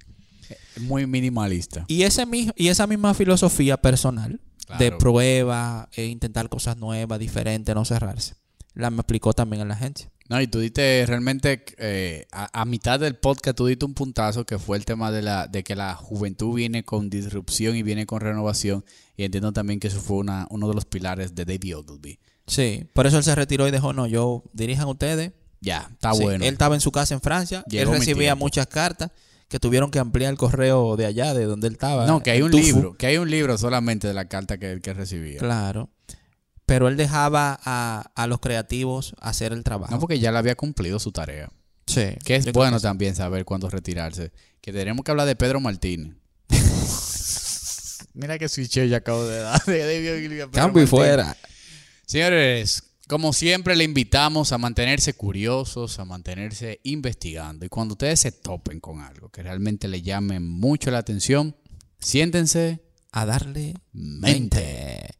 Muy minimalista. Y, ese, y esa misma filosofía personal de prueba, e intentar cosas nuevas, diferentes, no cerrarse, la me explicó también en la agencia. No, y tú diste realmente eh, a, a mitad del podcast tú diste un puntazo que fue el tema de la de que la juventud viene con disrupción y viene con renovación y entiendo también que eso fue una, uno de los pilares de David Ogilvy. Sí, por eso él se retiró y dejó, no, yo dirijan ustedes. Ya, está Sí, bueno. Él estaba en su casa en Francia, Llegó él recibía muchas cartas que tuvieron que ampliar el correo de allá, de donde él estaba. no, que hay un libro, que hay un libro solamente de la carta que, que recibía. Claro. Pero él dejaba a, a los creativos hacer el trabajo. No, porque ya le había cumplido su tarea. sí. Que es bueno que también saber cuándo retirarse. Que tenemos que hablar de Pedro Martínez. Mira que switché ya acabo de dar Cambio y fuera. Señores, como siempre le invitamos a mantenerse curiosos, a mantenerse investigando. Y cuando ustedes se topen con algo que realmente le llame mucho la atención, siéntense A darle mente. mente.